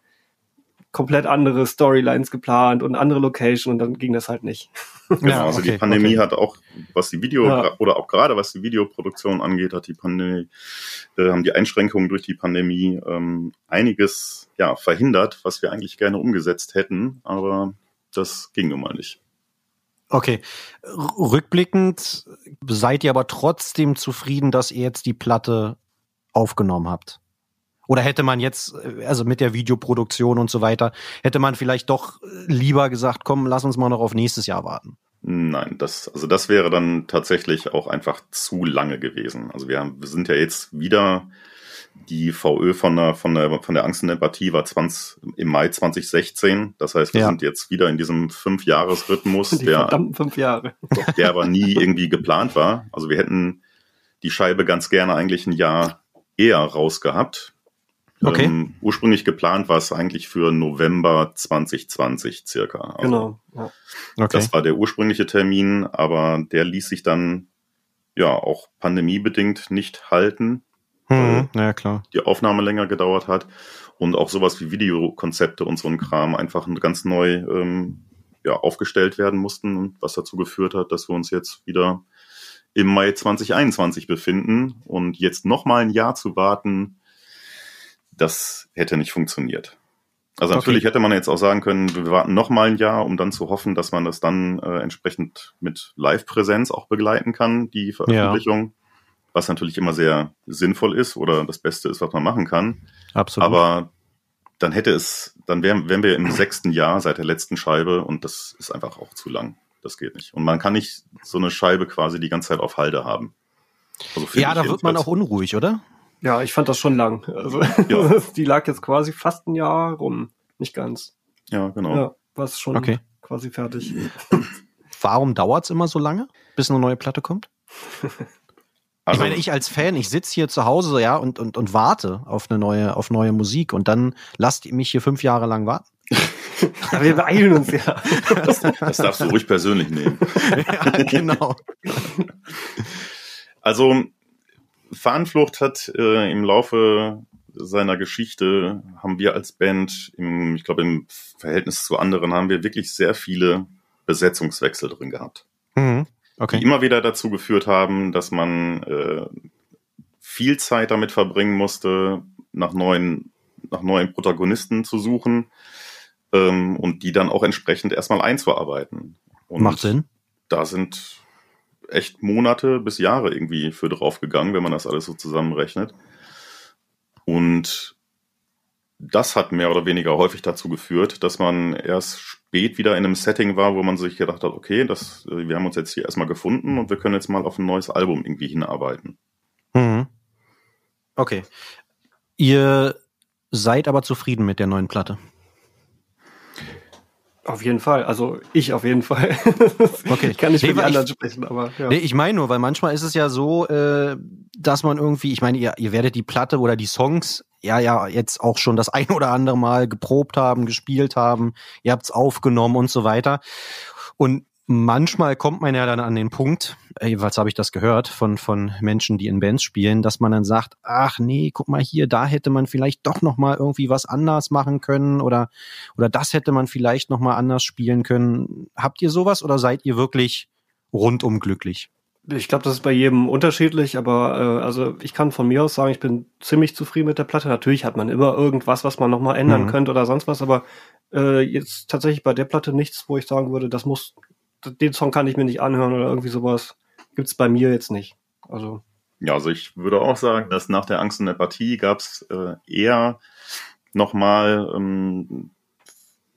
komplett andere Storylines geplant und andere Location und dann ging das halt nicht. Genau, also die okay, Pandemie okay. hat auch, was die Video Ja. oder auch gerade was die Videoproduktion angeht, hat die Pandemie, äh, haben die Einschränkungen durch die Pandemie ähm, einiges ja verhindert, was wir eigentlich gerne umgesetzt hätten, aber das ging nun mal nicht. Okay. Rückblickend seid ihr aber trotzdem zufrieden, dass ihr jetzt die Platte aufgenommen habt? Oder hätte man jetzt, äh, also mit der Videoproduktion und so weiter, hätte man vielleicht doch äh, lieber gesagt, komm, lass uns mal noch auf nächstes Jahr warten? Nein, das, also das wäre dann tatsächlich auch einfach zu lange gewesen. Also wir, haben, wir sind ja jetzt wieder, die VÖ von der, von der, von der Angst und Empathie war 20, im Mai 2016. Das heißt, wir Ja. sind jetzt wieder in diesem Fünf-Jahres-Rhythmus, *laughs* Die der, fünf Jahre. der aber nie irgendwie geplant war. Also wir hätten die Scheibe ganz gerne eigentlich ein Jahr eher rausgehabt. Okay. Ähm, ursprünglich geplant war es eigentlich für November 2020 circa. Also Genau. Ja. Okay. das war der ursprüngliche Termin, aber der ließ sich dann ja auch pandemiebedingt nicht halten, hm, ja, klar. die Aufnahme länger gedauert hat und auch sowas wie Videokonzepte und so ein Kram einfach ganz neu ähm, ja, aufgestellt werden mussten, was dazu geführt hat, dass wir uns jetzt wieder im Mai 2021 befinden und jetzt noch mal ein Jahr zu warten, das hätte nicht funktioniert. Also Okay. natürlich hätte man jetzt auch sagen können, wir warten noch mal ein Jahr, um dann zu hoffen, dass man das dann äh, entsprechend mit Live-Präsenz auch begleiten kann, die Veröffentlichung, was natürlich immer sehr sinnvoll ist oder das Beste ist, was man machen kann. Absolut. Aber dann hätte es, dann wären, wären wir im sechsten Jahr seit der letzten Scheibe und das ist einfach auch zu lang. Das geht nicht. Und man kann nicht so eine Scheibe quasi die ganze Zeit auf Halde haben. Also ja, da wird man auch unruhig, oder? Ja, ich fand das schon lang. Also Ja. *laughs* die lag jetzt quasi fast ein Jahr rum. Nicht ganz. Ja, genau. Ja, war es schon Okay. quasi fertig. *laughs* Warum dauert's immer so lange, bis eine neue Platte kommt? *laughs* Also, ich meine, ich als Fan, ich sitze hier zu Hause, ja, und, und, und warte auf eine neue, auf neue Musik und dann lasst ihr mich hier fünf Jahre lang warten. Aber wir beeilen uns ja. das, das darfst du ruhig persönlich nehmen. ja, genau. Also Fahnenflucht hat äh, im Laufe seiner Geschichte haben wir als Band, im, ich glaube im Verhältnis zu anderen, haben wir wirklich sehr viele Besetzungswechsel drin gehabt. Mhm. die Okay. immer wieder dazu geführt haben, dass man äh, viel Zeit damit verbringen musste, nach neuen, nach neuen Protagonisten zu suchen ähm, und die dann auch entsprechend erstmal einzuarbeiten. Und Macht Sinn. Da sind echt Monate bis Jahre irgendwie für drauf gegangen, wenn man das alles so zusammenrechnet. Und das hat mehr oder weniger häufig dazu geführt, dass man erst spät wieder in einem Setting war, wo man sich gedacht hat, okay, das, äh, wir haben uns jetzt hier erstmal gefunden und wir können jetzt mal auf ein neues Album irgendwie hinarbeiten. Mhm. Okay. Ihr seid aber zufrieden mit der neuen Platte. Auf jeden Fall. Also ich auf jeden Fall. *laughs* Okay. Ich kann nicht Nee, für die anderen ich- sprechen, aber ja. Nee, ich meine nur, weil manchmal ist es ja so, äh, dass man irgendwie, ich meine, ihr, ihr werdet die Platte oder die Songs ja ja jetzt auch schon das *laughs* ein oder andere Mal geprobt haben, gespielt haben, ihr habt's aufgenommen und so weiter. Und manchmal kommt man ja dann an den Punkt, äh, jedenfalls habe ich das gehört von, von Menschen, die in Bands spielen, dass man dann sagt, ach nee, guck mal hier, da hätte man vielleicht doch noch mal irgendwie was anders machen können oder, oder das hätte man vielleicht noch mal anders spielen können. Habt ihr sowas oder seid ihr wirklich rundum glücklich? Ich glaube, das ist bei jedem unterschiedlich, aber äh, also ich kann von mir aus sagen, ich bin ziemlich zufrieden mit der Platte. Natürlich hat man immer irgendwas, was man nochmal ändern mhm. könnte oder sonst was, aber äh, jetzt tatsächlich bei der Platte nichts, wo ich sagen würde, das muss, den Song kann ich mir nicht anhören oder irgendwie sowas. Gibt's bei mir jetzt nicht. Also. Ja, also ich würde auch sagen, dass nach der Angst und der Partie gab's äh, eher nochmal ähm,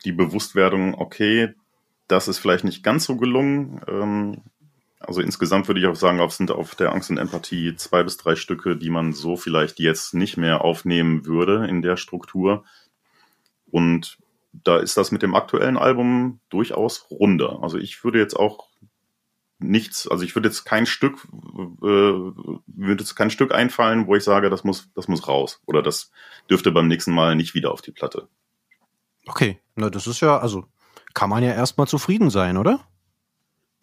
die Bewusstwerdung, okay, das ist vielleicht nicht ganz so gelungen. Ähm, also insgesamt würde ich auch sagen, es sind auf der Angst und Empathie zwei bis drei Stücke, die man so vielleicht jetzt nicht mehr aufnehmen würde in der Struktur. Und da ist das mit dem aktuellen Album durchaus runder. Also ich würde jetzt auch nichts, also ich würde jetzt kein Stück, äh, würde jetzt kein Stück einfallen, wo ich sage, das muss, das muss raus. Oder das dürfte beim nächsten Mal nicht wieder auf die Platte. Okay, na das ist ja, also kann man ja erstmal zufrieden sein, oder?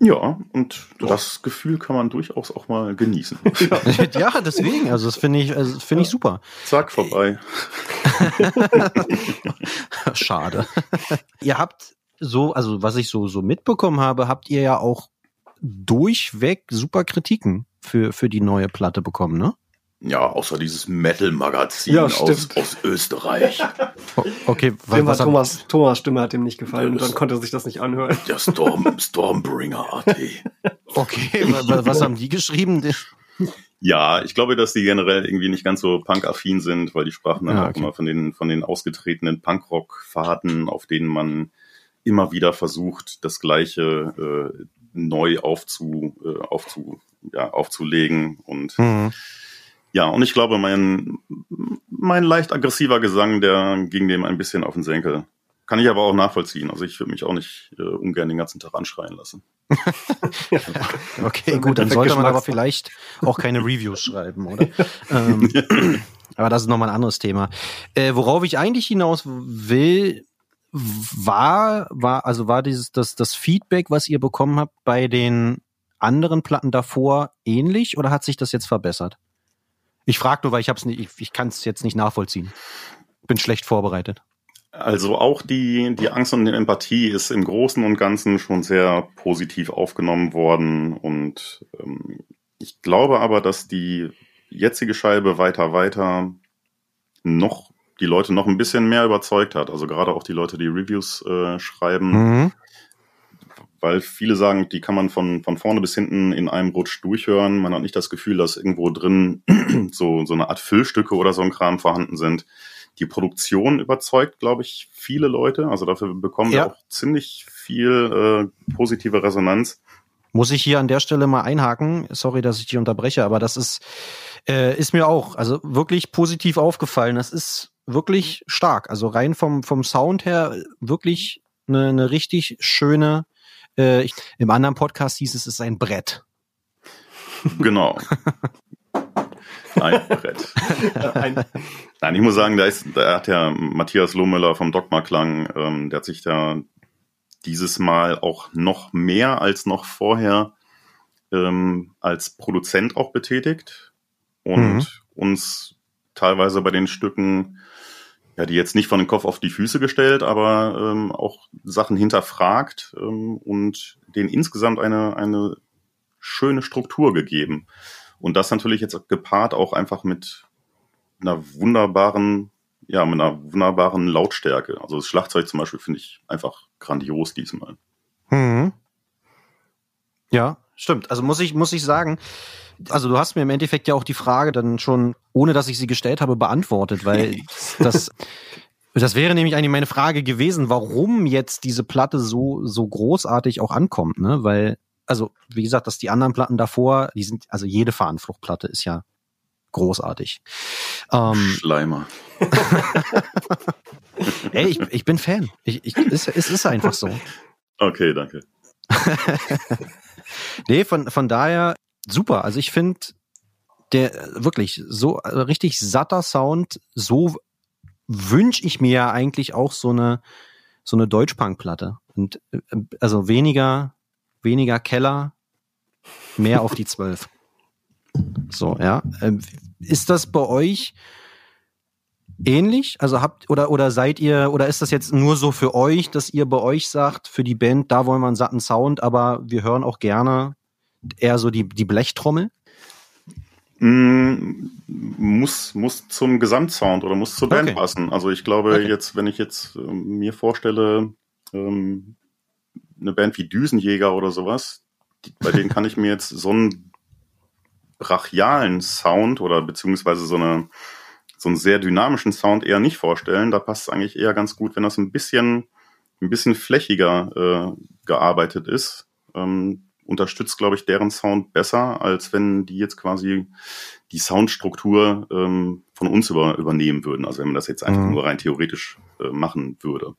Ja, und das Gefühl kann man durchaus auch mal genießen. *laughs* ja, deswegen, also das finde ich, also finde ich super. Zack, vorbei. *laughs* *laughs* Schade. ihr habt so, also was ich so, so mitbekommen habe, habt ihr ja auch durchweg super Kritiken für, für die neue Platte bekommen, ne? Ja, außer dieses Metal-Magazin ja, aus, aus Österreich. okay, was, was Thomas, Thomas Stimme hat ihm nicht gefallen und dann konnte er sich das nicht anhören. Der Storm, Stormbringer AT. Okay, was haben die geschrieben? *laughs* Ja, ich glaube, dass die generell irgendwie nicht ganz so punk-affin sind, weil die sprachen dann ja, auch immer von den, von den ausgetretenen Punkrock-Fahrten, auf denen man immer wieder versucht, das Gleiche äh, neu aufzu, äh, aufzu, ja, aufzulegen. Und mhm. ja, und ich glaube, mein, mein leicht aggressiver Gesang, der ging dem ein bisschen auf den Senkel. Kann ich aber auch nachvollziehen. Also ich würde mich auch nicht äh, ungern den ganzen Tag anschreien lassen. *laughs* okay, gut, dann sollte man aber vielleicht auch keine Reviews schreiben, oder? ähm, *laughs* aber das ist nochmal ein anderes Thema. Äh, worauf ich eigentlich hinaus will, war, war, also war dieses, das, das Feedback, was ihr bekommen habt bei den anderen Platten davor ähnlich oder hat sich das jetzt verbessert? Ich frage nur, weil ich hab's nicht, ich, ich kann es jetzt nicht nachvollziehen. Bin schlecht vorbereitet. Also auch die, die Angst und die Empathie ist im Großen und Ganzen schon sehr positiv aufgenommen worden. Und ähm, ich glaube aber, dass die jetzige Scheibe weiter, weiter noch die Leute noch ein bisschen mehr überzeugt hat. Also gerade auch die Leute, die Reviews äh, schreiben, mhm weil viele sagen, die kann man von, von vorne bis hinten in einem Rutsch durchhören. Man hat nicht das Gefühl, dass irgendwo drin *clears throat* so, so eine Art Füllstücke oder so ein Kram vorhanden sind. Die Produktion überzeugt, glaube ich, viele Leute. Also dafür bekommen ja. wir auch ziemlich viel äh, positive Resonanz. Muss ich hier an der Stelle mal einhaken? Sorry, dass ich dich unterbreche, aber das ist, äh, ist mir auch, also wirklich positiv aufgefallen. Das ist wirklich stark. Also rein vom, vom Sound her wirklich eine, eine richtig schöne äh, ich, Im anderen Podcast hieß es, es ist ein Brett. Genau. *laughs* *laughs* Ein Brett. Nein, ich muss sagen, da, ist, da hat ja Matthias Lohmüller vom Dogma Klang, ähm, der hat sich da dieses Mal auch noch mehr als noch vorher ähm, als Produzent auch betätigt und mhm. uns teilweise bei den Stücken ja, die jetzt nicht von den Kopf auf die Füße gestellt, aber ähm, auch Sachen hinterfragt ähm, und denen insgesamt eine, eine schöne Struktur gegeben. Und das natürlich jetzt gepaart auch einfach mit einer wunderbaren, ja, mit einer wunderbaren Lautstärke. Also das Schlagzeug zum Beispiel finde ich einfach grandios diesmal. Mhm. Ja, stimmt. Also muss ich, muss ich sagen, also du hast mir im Endeffekt ja auch die Frage dann schon, ohne dass ich sie gestellt habe, beantwortet, weil *laughs* das, das wäre nämlich eigentlich meine Frage gewesen, warum jetzt diese Platte so, so großartig auch ankommt, ne? Weil, also, wie gesagt, dass die anderen Platten davor, die sind, also jede Fahnenfluchtplatte ist ja großartig. Ähm, Schleimer. *laughs* Ey, ich, ich bin Fan. Ich, ich, es, es ist einfach so. Okay, danke. *laughs* nee, von, von daher, super. Also ich finde, der wirklich so also richtig satter Sound, so wünsche ich mir ja eigentlich auch so eine so eine Deutschpunk-Platte. Und äh, also weniger, weniger Keller, mehr auf die *laughs* zwölf. So, ja. Ähm, ist das bei euch ähnlich? Also habt oder oder seid ihr oder ist das jetzt nur so für euch, dass ihr bei euch sagt, für die Band, da wollen wir einen satten Sound, aber wir hören auch gerne eher so die, die Blechtrommel? Mm, muss, muss zum Gesamtsound oder muss zur Band Okay. passen. Also ich glaube Okay. jetzt, wenn ich jetzt ähm, mir vorstelle, ähm, eine Band wie Düsenjäger oder sowas, die, bei denen kann ich mir jetzt so einen brachialen Sound oder beziehungsweise so eine so einen sehr dynamischen Sound eher nicht vorstellen. Da passt es eigentlich eher ganz gut, wenn das ein bisschen ein bisschen flächiger äh, gearbeitet ist. Ähm, unterstützt, glaube ich, deren Sound besser, als wenn die jetzt quasi die Soundstruktur ähm, von uns über, übernehmen würden. Also wenn man das jetzt einfach Mhm. nur rein theoretisch äh, machen würde.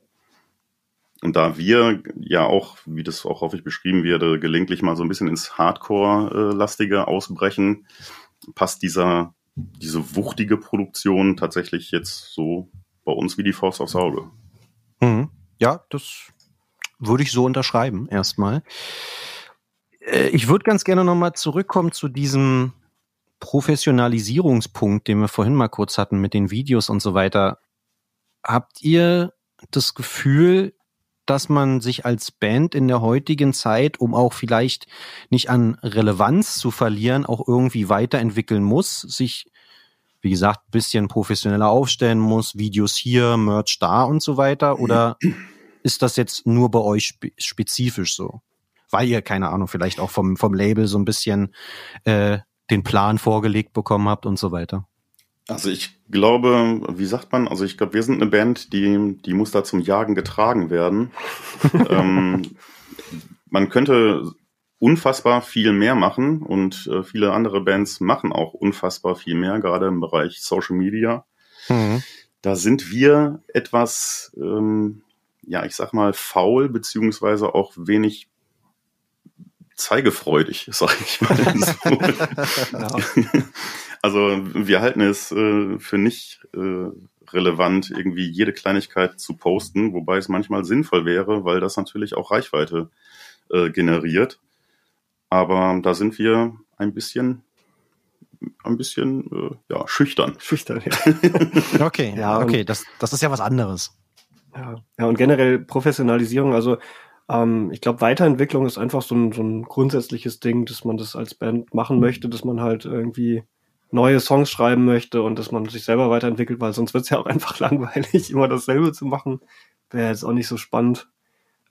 Und da wir ja auch, wie das auch häufig beschrieben werde, gelegentlich mal so ein bisschen ins Hardcore-lastige ausbrechen, passt dieser, diese wuchtige Produktion tatsächlich jetzt so bei uns wie die Faust aufs Auge. Mhm. Ja, das würde ich so unterschreiben, erstmal. Äh, Ich würde ganz gerne nochmal zurückkommen zu diesem Professionalisierungspunkt, den wir vorhin mal kurz hatten mit den Videos und so weiter. Habt ihr das Gefühl, dass man sich als Band in der heutigen Zeit, um auch vielleicht nicht an Relevanz zu verlieren, auch irgendwie weiterentwickeln muss, sich, wie gesagt, bisschen professioneller aufstellen muss, Videos hier, Merch da und so weiter? Oder ist das jetzt nur bei euch spe spezifisch so? Weil ihr, keine Ahnung, vielleicht auch vom, vom Label so ein bisschen äh, den Plan vorgelegt bekommen habt und so weiter. Also ich glaube, wie sagt man, also ich glaube, wir sind eine Band, die, die muss da zum Jagen getragen werden. *laughs* ähm, man könnte unfassbar viel mehr machen und äh, viele andere Bands machen auch unfassbar viel mehr, gerade im Bereich Social Media. Da sind wir etwas, ähm, ja, ich sag mal, faul, beziehungsweise auch wenig zeigefreudig, sag ich mal. *laughs* *laughs* so. Also wir halten es äh, für nicht äh, relevant, irgendwie jede Kleinigkeit zu posten, wobei es manchmal sinnvoll wäre, weil das natürlich auch Reichweite äh, generiert. Aber da sind wir ein bisschen, ein bisschen äh, ja, schüchtern. Schüchtern, ja. *laughs* Okay, Ja, okay, das, das ist ja was anderes. Ja, ja und generell Professionalisierung, also ähm, ich glaube, Weiterentwicklung ist einfach so ein, so ein grundsätzliches Ding, dass man das als Band machen möchte, dass man halt irgendwie neue Songs schreiben möchte und dass man sich selber weiterentwickelt, weil sonst wird es ja auch *laughs* einfach langweilig, immer dasselbe zu machen. Wäre jetzt auch nicht so spannend.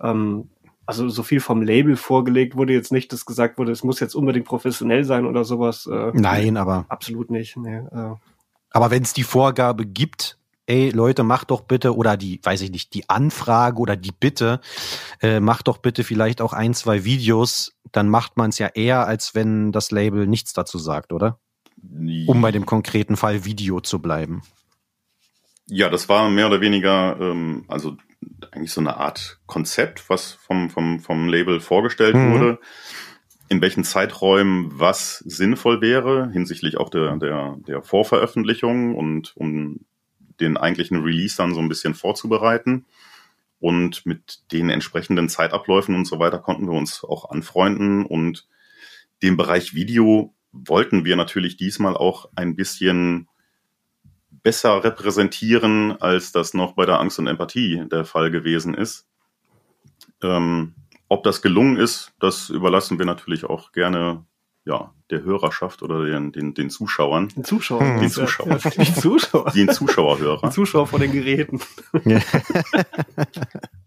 Ähm, also so viel vom Label vorgelegt wurde jetzt nicht, dass gesagt wurde, es muss jetzt unbedingt professionell sein oder sowas. Äh, Nein, aber, Absolut nicht. Nee, äh, aber wenn es die Vorgabe gibt, ey Leute, macht doch bitte, oder die, weiß ich nicht, die Anfrage oder die Bitte, äh, macht doch bitte vielleicht auch ein, zwei Videos, dann macht man es ja eher, als wenn das Label nichts dazu sagt, oder? Um bei dem konkreten Fall Video zu bleiben. Ja, das war mehr oder weniger, ähm, also eigentlich so eine Art Konzept, was vom, vom, vom Label vorgestellt Mhm. wurde, in welchen Zeiträumen was sinnvoll wäre, hinsichtlich auch der, der, der Vorveröffentlichung und um den eigentlichen Release dann so ein bisschen vorzubereiten. Und mit den entsprechenden Zeitabläufen und so weiter konnten wir uns auch anfreunden und den Bereich Video wollten wir natürlich diesmal auch ein bisschen besser repräsentieren, als das noch bei der Angst und Empathie der Fall gewesen ist. Ähm, ob das gelungen ist, das überlassen wir natürlich auch gerne ja, der Hörerschaft oder den, den, den Zuschauern, die Zuschauer. Hm. Die Das ist ja- Zuschauer. Ja, die Zuschauer. den Zuschauerhörer. Die Zuschauer vor den Geräten. Ja, *laughs*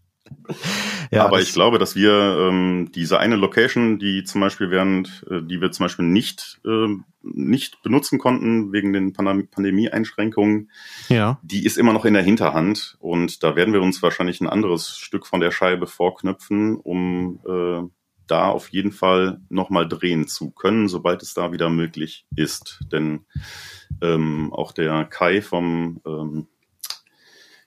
Aber das- ich glaube, dass wir ähm, diese eine Location, die zum Beispiel während, äh, die wir zum Beispiel nicht, ähm, nicht benutzen konnten wegen den Pandem Pandemie-Einschränkungen, Ja. die ist immer noch in der Hinterhand und da werden wir uns wahrscheinlich ein anderes Stück von der Scheibe vorknüpfen, um äh, da auf jeden Fall nochmal drehen zu können, sobald es da wieder möglich ist. Denn ähm, auch der Kai vom, ähm,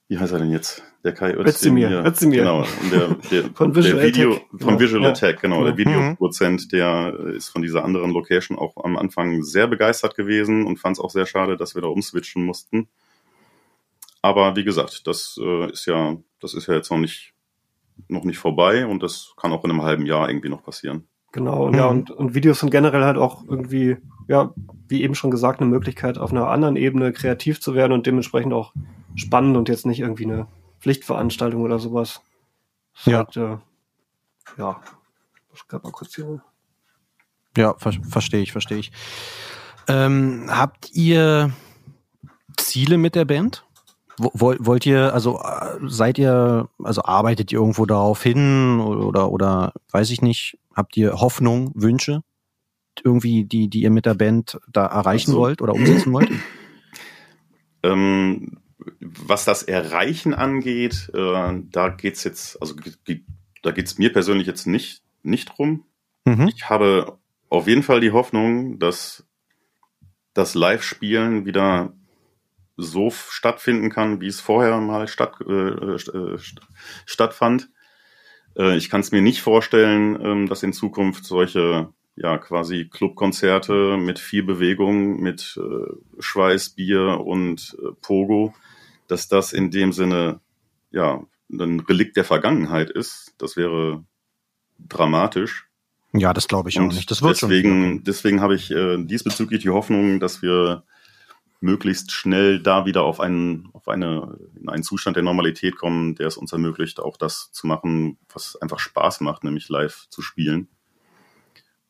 wie heißt er denn jetzt? Der Kai Özdemir, Özdemir. Özdemir. Genau, der, der, *laughs* Von Visual der Video, Attack. Von Genau, Visual ja. Attack, genau, der Mhm. Videoproduzent, der ist von dieser anderen Location auch am Anfang sehr begeistert gewesen und fand es auch sehr schade, dass wir da umswitchen mussten. Aber wie gesagt, das äh, ist ja, das ist ja jetzt noch nicht, noch nicht vorbei und das kann auch in einem halben Jahr irgendwie noch passieren. Genau, und ja, Mhm. und, und Videos sind generell halt auch irgendwie, ja, wie eben schon gesagt, eine Möglichkeit, auf einer anderen Ebene kreativ zu werden und dementsprechend auch spannend und jetzt nicht irgendwie eine Pflichtveranstaltung oder sowas. Ist Ja. Halt, äh, ja, ich mal kurz hier. Ja, ver verstehe ich, verstehe ich. Ähm, habt ihr Ziele mit der Band? Wollt, wollt ihr, also äh, seid ihr, also arbeitet ihr irgendwo darauf hin oder, oder weiß ich nicht, habt ihr Hoffnung, Wünsche irgendwie, die, die ihr mit der Band da erreichen also, wollt oder umsetzen wollt? Ähm, was das Erreichen angeht, äh, da geht's jetzt, also da geht's mir persönlich jetzt nicht, nicht drum. Mhm. Ich habe auf jeden Fall die Hoffnung, dass das Live-Spielen wieder so stattfinden kann, wie es vorher mal statt, äh, äh, stattfand. Äh, ich kann es mir nicht vorstellen, ähm, dass in Zukunft solche ja quasi Clubkonzerte mit viel Bewegung, mit äh, Schweiß, Bier und äh, Pogo, dass das in dem Sinne ja ein Relikt der Vergangenheit ist. Das wäre dramatisch. Ja, das glaube ich und auch nicht. Das wird deswegen, schon. deswegen habe ich äh, diesbezüglich die Hoffnung, dass wir möglichst schnell da wieder auf einen, auf eine, in einen Zustand der Normalität kommen, der es uns ermöglicht, auch das zu machen, was einfach Spaß macht, nämlich live zu spielen.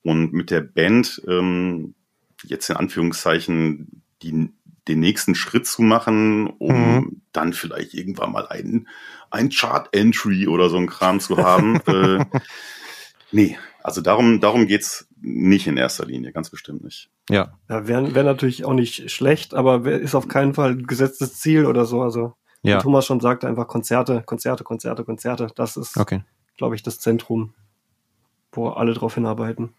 Und mit der Band ähm, jetzt in Anführungszeichen die, den nächsten Schritt zu machen, um mhm. dann vielleicht irgendwann mal ein, ein Chart-Entry oder so ein Kram zu haben. *laughs* äh, nee, also darum, darum geht's nicht in erster Linie, ganz bestimmt nicht. Ja. ja Wäre wär natürlich auch nicht schlecht, aber ist auf keinen Fall ein gesetztes Ziel oder so. Also ja. Thomas schon sagte, einfach Konzerte, Konzerte, Konzerte, Konzerte. Das ist, okay. glaube ich, das Zentrum, wo alle drauf hinarbeiten.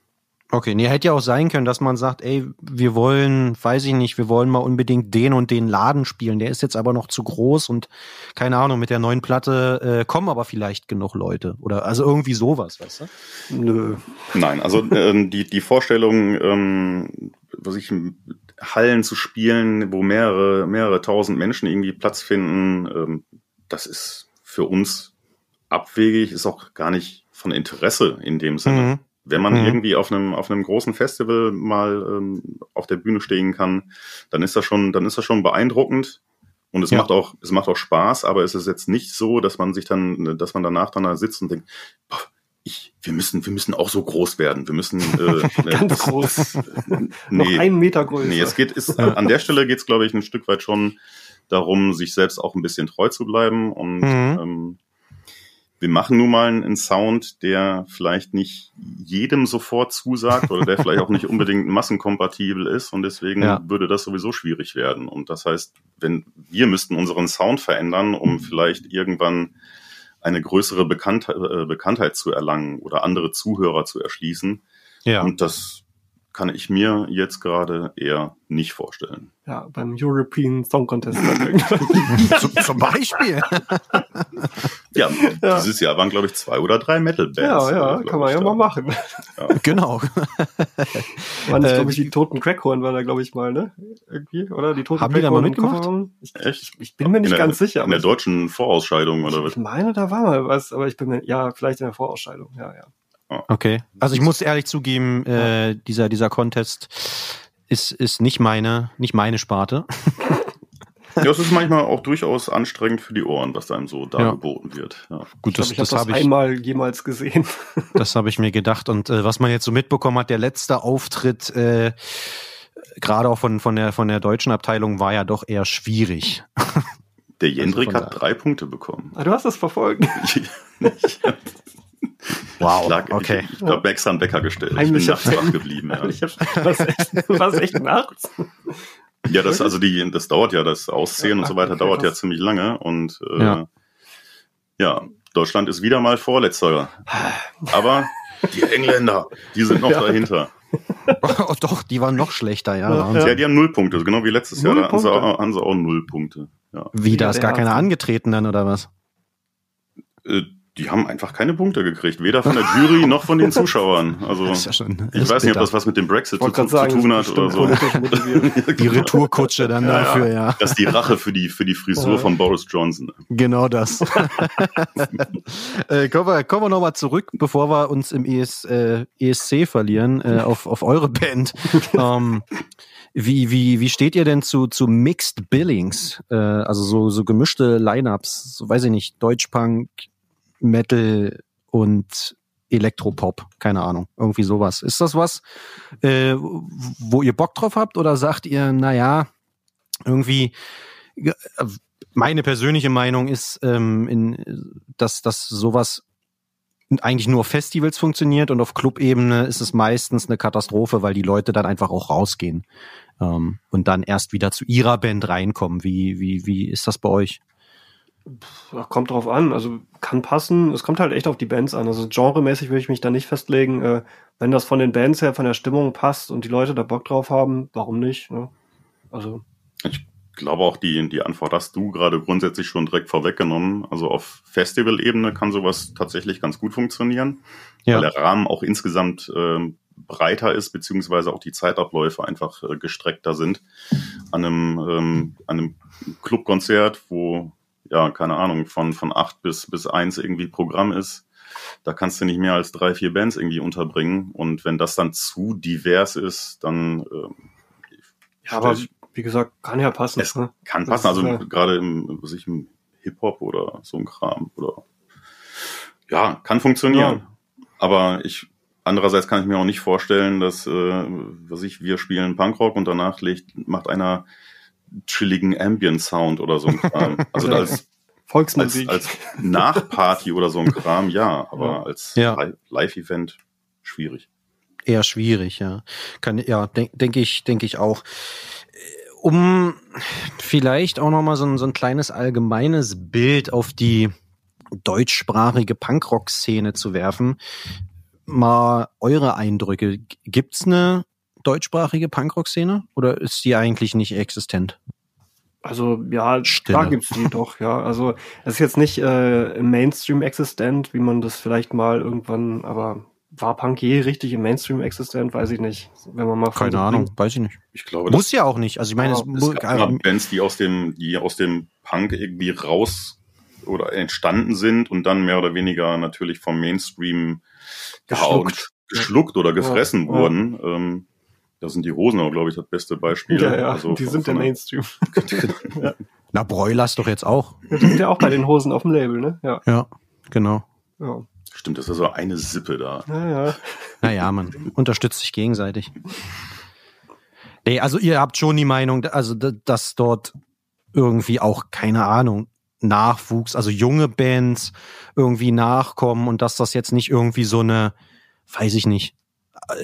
Okay, nee, hätte ja auch sein können, dass man sagt, ey, wir wollen, weiß ich nicht, wir wollen mal unbedingt den und den Laden spielen. Der ist jetzt aber noch zu groß und keine Ahnung, mit der neuen Platte äh, kommen aber vielleicht genug Leute. Oder also irgendwie sowas, weißt du? Nö. Nein, also ähm, die, die Vorstellung, ähm, was ich Hallen zu spielen, wo mehrere, mehrere tausend Menschen irgendwie Platz finden, ähm, das ist für uns abwegig, ist auch gar nicht von Interesse in dem Sinne. Mhm. Wenn man mhm. irgendwie auf einem, auf einem großen Festival mal ähm, auf der Bühne stehen kann, dann ist das schon, dann ist das schon beeindruckend. Und es ja. macht auch, es macht auch Spaß, aber es ist jetzt nicht so, dass man sich dann, dass man danach dann da sitzt und denkt, boah, ich, wir müssen, wir müssen auch so groß werden. Wir müssen äh, *laughs* ganz das, groß, *laughs* nee, noch einen Meter größer. Nee, es geht, ist an der Stelle geht es, glaube ich, ein Stück weit schon darum, sich selbst auch ein bisschen treu zu bleiben und mhm. ähm, wir machen nun mal einen Sound, der vielleicht nicht jedem sofort zusagt oder der *laughs* vielleicht auch nicht unbedingt massenkompatibel ist und deswegen ja. würde das sowieso schwierig werden. Und das heißt, wenn wir müssten unseren Sound verändern, um vielleicht irgendwann eine größere Bekannt äh, Bekanntheit zu erlangen oder andere Zuhörer zu erschließen. Ja. Und das kann ich mir jetzt gerade eher nicht vorstellen. Ja, beim European Song Contest. *laughs* *laughs* zum, zum Beispiel. Ja, *laughs* ja, dieses Jahr waren, glaube ich, zwei oder drei Metal-Bands. Ja, ja, kann man ja mal machen. Ja. *laughs* Genau. *laughs* Waren das, glaube ich, die Toten Crackhorn war da, glaube ich, mal, ne? Irgendwie, oder? Die Toten Haben die da mal mitgemacht? Ich, Echt? Ich bin mir nicht der, ganz sicher. In der deutschen Vorausscheidung, oder was? Ich meine, da war mal was, aber ich bin mir, ja, vielleicht in der Vorausscheidung, ja, ja. Okay. Also ich muss ehrlich zugeben, äh, dieser, dieser Contest ist, ist nicht meine, nicht meine Sparte. Ja, es ist manchmal auch durchaus anstrengend für die Ohren, was einem so dargeboten ja. wird. Ja. Gut, das, ich das, das habe ich einmal jemals gesehen. *laughs* Das habe ich mir gedacht. Und äh, was man jetzt so mitbekommen hat, der letzte Auftritt, äh, gerade auch von, von, der, von der deutschen Abteilung, war ja doch eher schwierig. *laughs* Der Jendrik also hat drei Punkte bekommen. Ah, du hast das verfolgt. *laughs* Wow, ich lag, okay. Ich, ich habe extra einen Wecker gestellt. Heimlicher ich bin nachts wach geblieben. Ja. Ich hab, was, echt, was echt nachts? Ja, das also die, das dauert ja, das Auszählen ja, und so weiter okay, dauert ja ziemlich lange und äh, ja. ja, Deutschland ist wieder mal Vorletzter. Aber die Engländer, die sind noch ja. dahinter. oh, doch, die waren noch schlechter, ja. Ja, ja die haben null Punkte, genau wie letztes null Jahr. Da haben sie, auch, haben sie auch null Punkte. Ja. Wie, da ist gar keiner angetreten dann, oder was? Die haben einfach keine Punkte gekriegt, weder von der Jury noch von den *laughs* Zuschauern. Also ja ich weiß nicht, ob das was mit dem Brexit zu, sagen, zu, tun hat oder so. *laughs* die Retourkutsche dann ja, dafür, ja. Das ist die Rache für die für die Frisur ja. von Boris Johnson. Genau das. *laughs* äh, kommen wir, kommen wir nochmal zurück, bevor wir uns im ES, äh, ESC verlieren, äh, auf, auf eure Band. ähm, wie, wie, wie steht ihr denn zu, zu Mixed Billings? Äh, also so, so gemischte Lineups, so weiß ich nicht, Deutschpunk, Metal und Elektropop, keine Ahnung, irgendwie sowas. Ist das was, äh, wo ihr Bock drauf habt oder sagt ihr, naja, irgendwie, äh, meine persönliche Meinung ist, ähm, in, dass, dass sowas eigentlich nur auf Festivals funktioniert und auf Clubebene ist es meistens eine Katastrophe, weil die Leute dann einfach auch rausgehen ähm, und dann erst wieder zu ihrer Band reinkommen. Wie, wie, wie ist das bei euch? Kommt drauf an, also kann passen. Es kommt halt echt auf die Bands an. Also genremäßig würde ich mich da nicht festlegen. Äh, wenn das von den Bands her, von der Stimmung passt und die Leute da Bock drauf haben, warum nicht? Ne? Also ich glaube auch, die, die Antwort hast du gerade grundsätzlich schon direkt vorweggenommen. Also auf Festival-Ebene kann sowas tatsächlich ganz gut funktionieren, ja. weil der Rahmen auch insgesamt äh, breiter ist, beziehungsweise auch die Zeitabläufe einfach äh, gestreckter sind. An einem, ähm, an einem Clubkonzert, wo, ja, keine Ahnung, von, von acht bis, bis eins irgendwie Programm ist, da kannst du nicht mehr als drei, vier Bands irgendwie unterbringen. Und wenn das dann zu divers ist, dann äh, ja, aber wie gesagt, kann ja passen. Es ne? kann passen, also ja. gerade im, was ich, im Hip-Hop oder so ein Kram oder ja, kann funktionieren. Ja. Aber ich andererseits kann ich mir auch nicht vorstellen, dass, äh, was ich, wir spielen Punkrock und danach legt, macht einer chilligen Ambient Sound oder so ein Kram. *laughs* Also als Volksmusik. Als, als Nachparty oder so ein Kram, ja, aber ja. als ja. Live-Event schwierig. Eher schwierig, ja. Kann, ja, denke denk ich, denke ich auch um vielleicht auch nochmal so ein, so ein kleines allgemeines Bild auf die deutschsprachige Punkrock-Szene zu werfen, mal eure Eindrücke. Gibt's eine deutschsprachige Punkrock-Szene oder ist die eigentlich nicht existent? Also ja, Stille. da gibt's die doch, ja. Also es ist jetzt nicht äh, im Mainstream existent, wie man das vielleicht mal irgendwann, aber war Punk je richtig im Mainstream existent? Weiß ich nicht. Wenn man mal Keine Ahnung, bringt. weiß ich nicht. Ich glaube, muss ja auch nicht. Also ich meine, ja, es, es gab immer Bands, die aus dem, die aus dem Punk irgendwie raus oder entstanden sind und dann mehr oder weniger natürlich vom Mainstream geschluckt, geschluckt oder gefressen ja, wurden. Ja. Ähm, da sind die Hosen aber, glaube ich, das beste Beispiel. Ja, ja, also die von, sind der Mainstream. *laughs* ja. Na, Broilers doch jetzt auch. Die sind ja auch bei den Hosen auf dem Label, ne? Ja. Ja, genau. Ja. Stimmt, das ist so eine Sippe da. Naja, naja man unterstützt sich gegenseitig. Nee, also ihr habt schon die Meinung, also dass dort irgendwie auch, keine Ahnung, Nachwuchs, also junge Bands irgendwie nachkommen und dass das jetzt nicht irgendwie so eine, weiß ich nicht,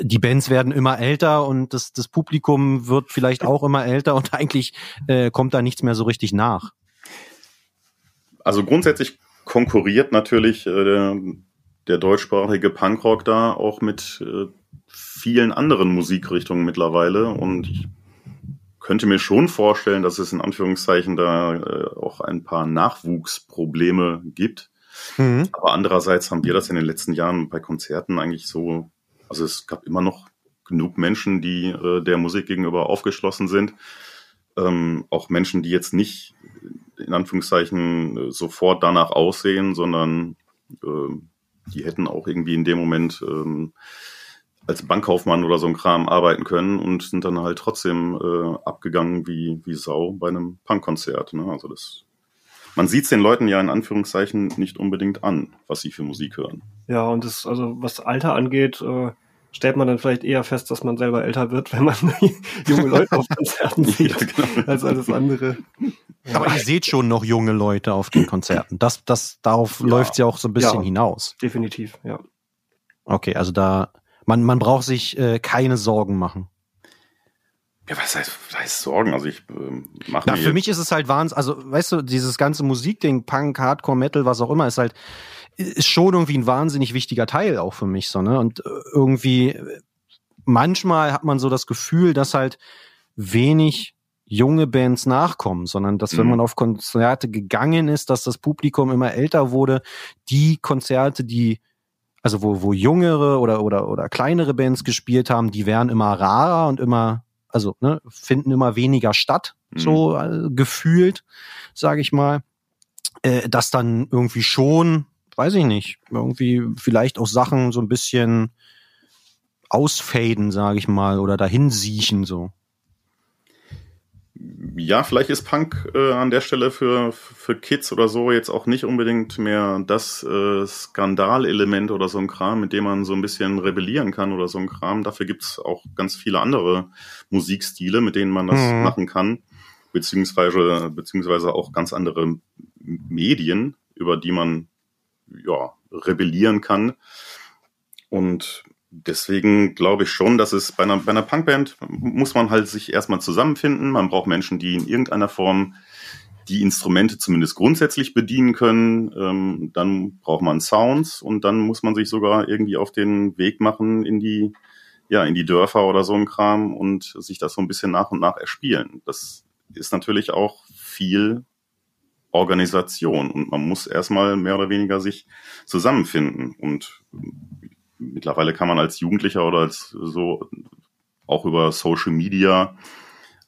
die Bands werden immer älter und das, das Publikum wird vielleicht auch immer älter und eigentlich äh, kommt da nichts mehr so richtig nach. Also grundsätzlich konkurriert natürlich äh, der deutschsprachige Punkrock da auch mit äh, vielen anderen Musikrichtungen mittlerweile und ich könnte mir schon vorstellen, dass es in Anführungszeichen da äh, auch ein paar Nachwuchsprobleme gibt. Mhm. Aber andererseits haben wir das in den letzten Jahren bei Konzerten eigentlich so, also es gab immer noch genug Menschen, die äh, der Musik gegenüber aufgeschlossen sind. Ähm, auch Menschen, die jetzt nicht in Anführungszeichen sofort danach aussehen, sondern äh, die hätten auch irgendwie in dem Moment ähm, als Bankkaufmann oder so ein Kram arbeiten können und sind dann halt trotzdem äh, abgegangen wie, wie Sau bei einem Punkkonzert. Ne? Also das, man sieht es den Leuten ja in Anführungszeichen nicht unbedingt an, was sie für Musik hören. Ja, und das, also was Alter angeht, äh, stellt man dann vielleicht eher fest, dass man selber älter wird, wenn man *laughs* junge Leute auf Konzerten *laughs* sieht, ja, genau. als alles andere. Aber ihr seht schon noch junge Leute auf den Konzerten. Das, das, darauf ja. läuft ja auch so ein bisschen ja, hinaus. Definitiv, ja. Okay, also da, man, man braucht sich äh, keine Sorgen machen. Ja, was heißt, was heißt Sorgen? Also ich äh, mache mir. Für mich ist es halt Wahnsinn. Also, weißt du, dieses ganze Musikding, Punk, Hardcore, Metal, was auch immer, ist halt, ist schon irgendwie ein wahnsinnig wichtiger Teil auch für mich, so, ne? Und äh, irgendwie, manchmal hat man so das Gefühl, dass halt wenig junge Bands nachkommen, sondern dass wenn mhm. man auf Konzerte gegangen ist, dass das Publikum immer älter wurde, die Konzerte, die also wo, wo jüngere oder, oder, oder kleinere Bands gespielt haben, die werden immer rarer und immer, also ne, finden immer weniger statt, mhm. so äh, gefühlt, sage ich mal. Äh, dass dann irgendwie schon, weiß ich nicht, irgendwie vielleicht auch Sachen so ein bisschen ausfaden, sage ich mal, oder dahin siechen so. Ja, vielleicht ist Punk äh, an der Stelle für, für Kids oder so jetzt auch nicht unbedingt mehr das äh, Skandalelement oder so ein Kram, mit dem man so ein bisschen rebellieren kann oder so ein Kram. Dafür gibt's auch ganz viele andere Musikstile, mit denen man das mhm. machen kann, beziehungsweise, beziehungsweise auch ganz andere Medien, über die man ja, rebellieren kann. Und deswegen glaube ich schon, dass es bei einer, bei einer Punkband muss man halt sich erstmal zusammenfinden. Man braucht Menschen, die in irgendeiner Form die Instrumente zumindest grundsätzlich bedienen können. Ähm, dann braucht man Sounds und dann muss man sich sogar irgendwie auf den Weg machen in die, ja, in die Dörfer oder so ein Kram und sich das so ein bisschen nach und nach erspielen. Das ist natürlich auch viel Organisation und man muss erstmal mehr oder weniger sich zusammenfinden und mittlerweile kann man als Jugendlicher oder als so auch über Social Media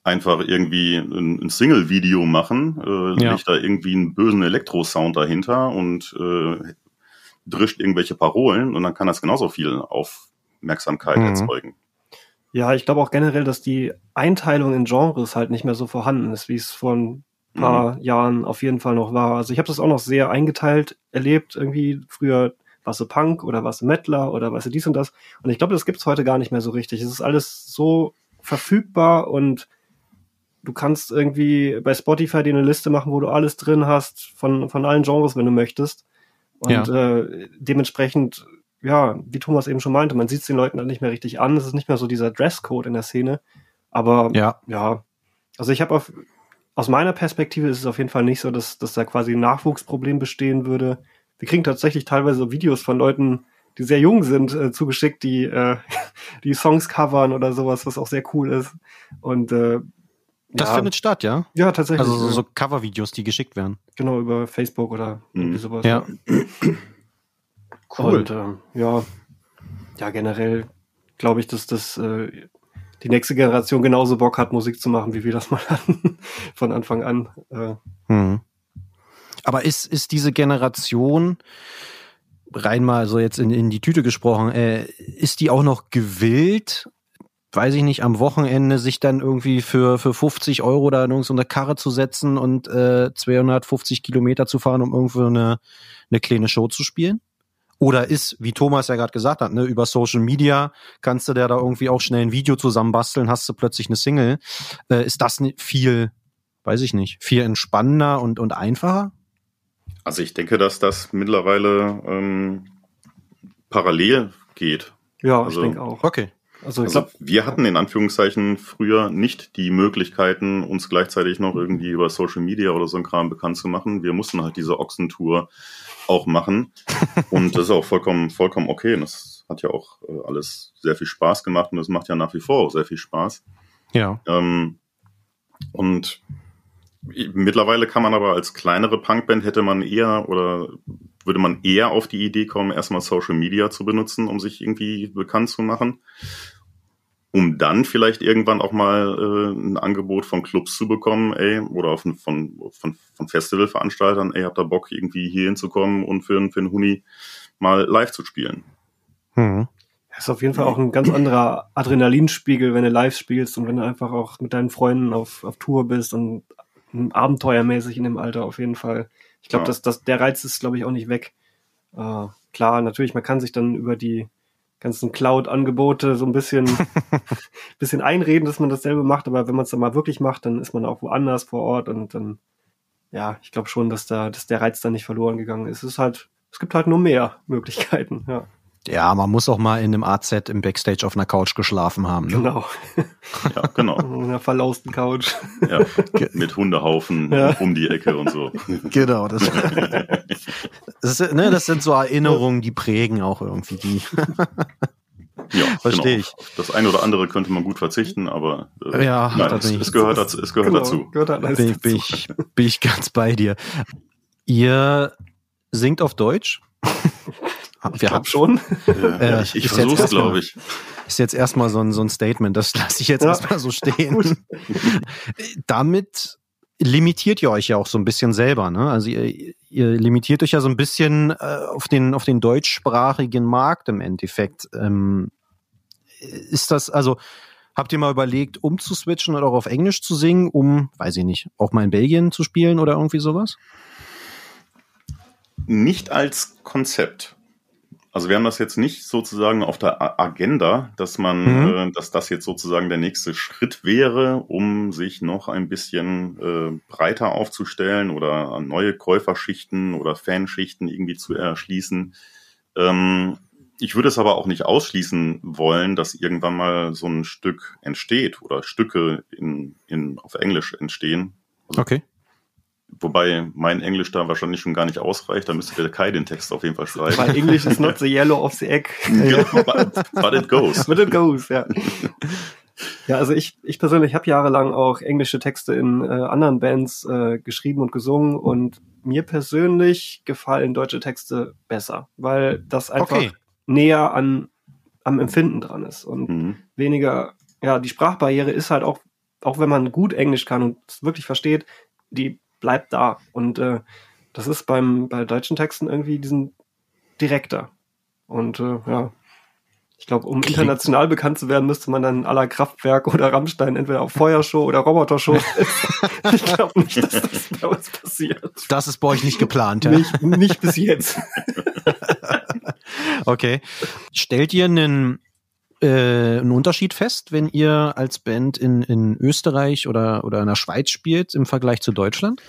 einfach irgendwie ein, ein Single-Video machen, äh, ja. legt da irgendwie einen bösen Elektro-Sound dahinter und äh, drischt irgendwelche Parolen und dann kann das genauso viel Aufmerksamkeit mhm. erzeugen. Ja, ich glaube auch generell, dass die Einteilung in Genres halt nicht mehr so vorhanden ist, wie es vor ein paar mhm. Jahren auf jeden Fall noch war. Also ich habe das auch noch sehr eingeteilt erlebt, irgendwie früher was du Punk oder was du Mettler oder was du dies und das. Und ich glaube, das gibt's heute gar nicht mehr so richtig. Es ist alles so verfügbar und du kannst irgendwie bei Spotify dir eine Liste machen, wo du alles drin hast von, von allen Genres, wenn du möchtest. Und ja. äh, dementsprechend, ja, wie Thomas eben schon meinte, man sieht es den Leuten dann nicht mehr richtig an. Es ist nicht mehr so dieser Dresscode in der Szene. Aber ja, ja also ich habe aus meiner Perspektive ist es auf jeden Fall nicht so, dass, dass da quasi ein Nachwuchsproblem bestehen würde wir kriegen tatsächlich teilweise Videos von Leuten, die sehr jung sind, äh, zugeschickt, die äh, *laughs* die Songs covern oder sowas, was auch sehr cool ist. Und äh, das ja. findet statt, ja? Ja, tatsächlich. Also so, so Cover-Videos, die geschickt werden. Genau, über Facebook oder mhm. irgendwie sowas. Ja. *clears throat* cool. Und, äh, ja, ja, generell glaube ich, dass das äh, die nächste Generation genauso Bock hat, Musik zu machen, wie wir das mal *laughs* hatten von Anfang an. Äh, mhm. Aber ist, ist diese Generation, rein mal so jetzt in, in die Tüte gesprochen, äh, ist die auch noch gewillt, weiß ich nicht, am Wochenende sich dann irgendwie für, für 50 Euro da in irgendeine Karre zu setzen und äh, 250 Kilometer zu fahren, um irgendwo eine, eine kleine Show zu spielen? Oder ist, wie Thomas ja gerade gesagt hat, ne, über Social Media kannst du da irgendwie auch schnell ein Video zusammenbasteln, hast du plötzlich eine Single. Äh, ist das viel, weiß ich nicht, viel entspannender und, und einfacher? Also ich denke, dass das mittlerweile ähm, parallel geht. Ja, also, ich denke auch. Okay. Also, ich also glaub, wir hatten in Anführungszeichen früher nicht die Möglichkeiten, uns gleichzeitig noch irgendwie über Social Media oder so ein Kram bekannt zu machen. Wir mussten halt diese Ochsentour auch machen. *laughs* und das ist auch vollkommen, vollkommen okay. Und das hat ja auch äh, alles sehr viel Spaß gemacht und das macht ja nach wie vor auch sehr viel Spaß. Ja. Ähm, und Mittlerweile kann man aber als kleinere Punkband hätte man eher oder würde man eher auf die Idee kommen, erstmal Social Media zu benutzen, um sich irgendwie bekannt zu machen, um dann vielleicht irgendwann auch mal äh, ein Angebot von Clubs zu bekommen, ey, oder von, von, von, von Festivalveranstaltern, ey, habt ihr Bock, irgendwie hier hinzukommen und für, für einen Huni mal live zu spielen. Mhm. Das ist auf jeden Fall auch ein ganz anderer Adrenalinspiegel, wenn du live spielst und wenn du einfach auch mit deinen Freunden auf, auf Tour bist und abenteuermäßig in dem Alter auf jeden Fall. Ich glaube, ja. dass, dass der Reiz ist, glaube ich, auch nicht weg. Äh, klar, natürlich, man kann sich dann über die ganzen Cloud-Angebote so ein bisschen, *laughs* bisschen einreden, dass man dasselbe macht, aber wenn man es dann mal wirklich macht, dann ist man auch woanders vor Ort und dann, ja, ich glaube schon, dass da, dass der Reiz dann nicht verloren gegangen ist. Es ist halt, es gibt halt nur mehr Möglichkeiten, ja. Ja, man muss auch mal in einem AZ im Backstage auf einer Couch geschlafen haben. Ne? Genau. *laughs* Ja, genau. *laughs* In einer verlausten Couch. *laughs* Ja, mit Hundehaufen ja. um die Ecke und so. Genau. Das, das, ist, ne, das sind so Erinnerungen, die prägen auch irgendwie die. Ja, verstehe genau. ich. Das eine oder andere könnte man gut verzichten, aber äh, ja, nein, es, es, gehört dazu. Es gehört genau, dazu. Gehört halt bin, bin, ich, bin ich ganz bei dir. Ihr singt auf Deutsch? Wir haben schon. Ja, äh, ich ich versuche es, glaube ich. Ist jetzt erstmal so ein, so ein Statement, das lasse ich jetzt ja. erstmal so stehen. *laughs* Damit limitiert ihr euch ja auch so ein bisschen selber, ne? Also ihr, ihr limitiert euch ja so ein bisschen äh, auf den auf den deutschsprachigen Markt im Endeffekt. Ähm, ist das also Habt ihr mal überlegt, umzuswitchen oder auch auf Englisch zu singen, um, weiß ich nicht, auch mal in Belgien zu spielen oder irgendwie sowas? Nicht als Konzept. Also wir haben das jetzt nicht sozusagen auf der Agenda, dass man, mhm. äh, dass das jetzt sozusagen der nächste Schritt wäre, um sich noch ein bisschen äh, breiter aufzustellen oder neue Käuferschichten oder Fanschichten irgendwie zu erschließen. Ähm, ich würde es aber auch nicht ausschließen wollen, dass irgendwann mal so ein Stück entsteht oder Stücke in, in, auf Englisch entstehen. Also okay. Wobei mein Englisch da wahrscheinlich schon gar nicht ausreicht, da müsste der Kai den Text auf jeden Fall schreiben. Weil Englisch ist not *laughs* the yellow of the egg. genau, but, *laughs* but it goes. but it goes, ja. Ja, also ich, ich persönlich habe jahrelang auch englische Texte in äh, anderen Bands äh, geschrieben und gesungen und mir persönlich gefallen deutsche Texte besser, weil das einfach okay. näher an am Empfinden dran ist und mhm. weniger, ja, die Sprachbarriere ist halt auch, auch wenn man gut Englisch kann und es wirklich versteht, die bleibt da. Und äh, das ist beim bei deutschen Texten irgendwie diesen direkter. Und äh, ja, ich glaube, um international bekannt zu werden, müsste man dann aller Kraftwerk oder Rammstein entweder auf Feuershow oder Robotershow. *laughs* *laughs* ich glaube nicht, dass das bei uns passiert. Das ist bei euch nicht geplant, ja? Nicht, nicht bis jetzt. *laughs* okay. Stellt ihr einen äh, einen Unterschied fest, wenn ihr als Band in, in Österreich oder, oder in der Schweiz spielt im Vergleich zu Deutschland?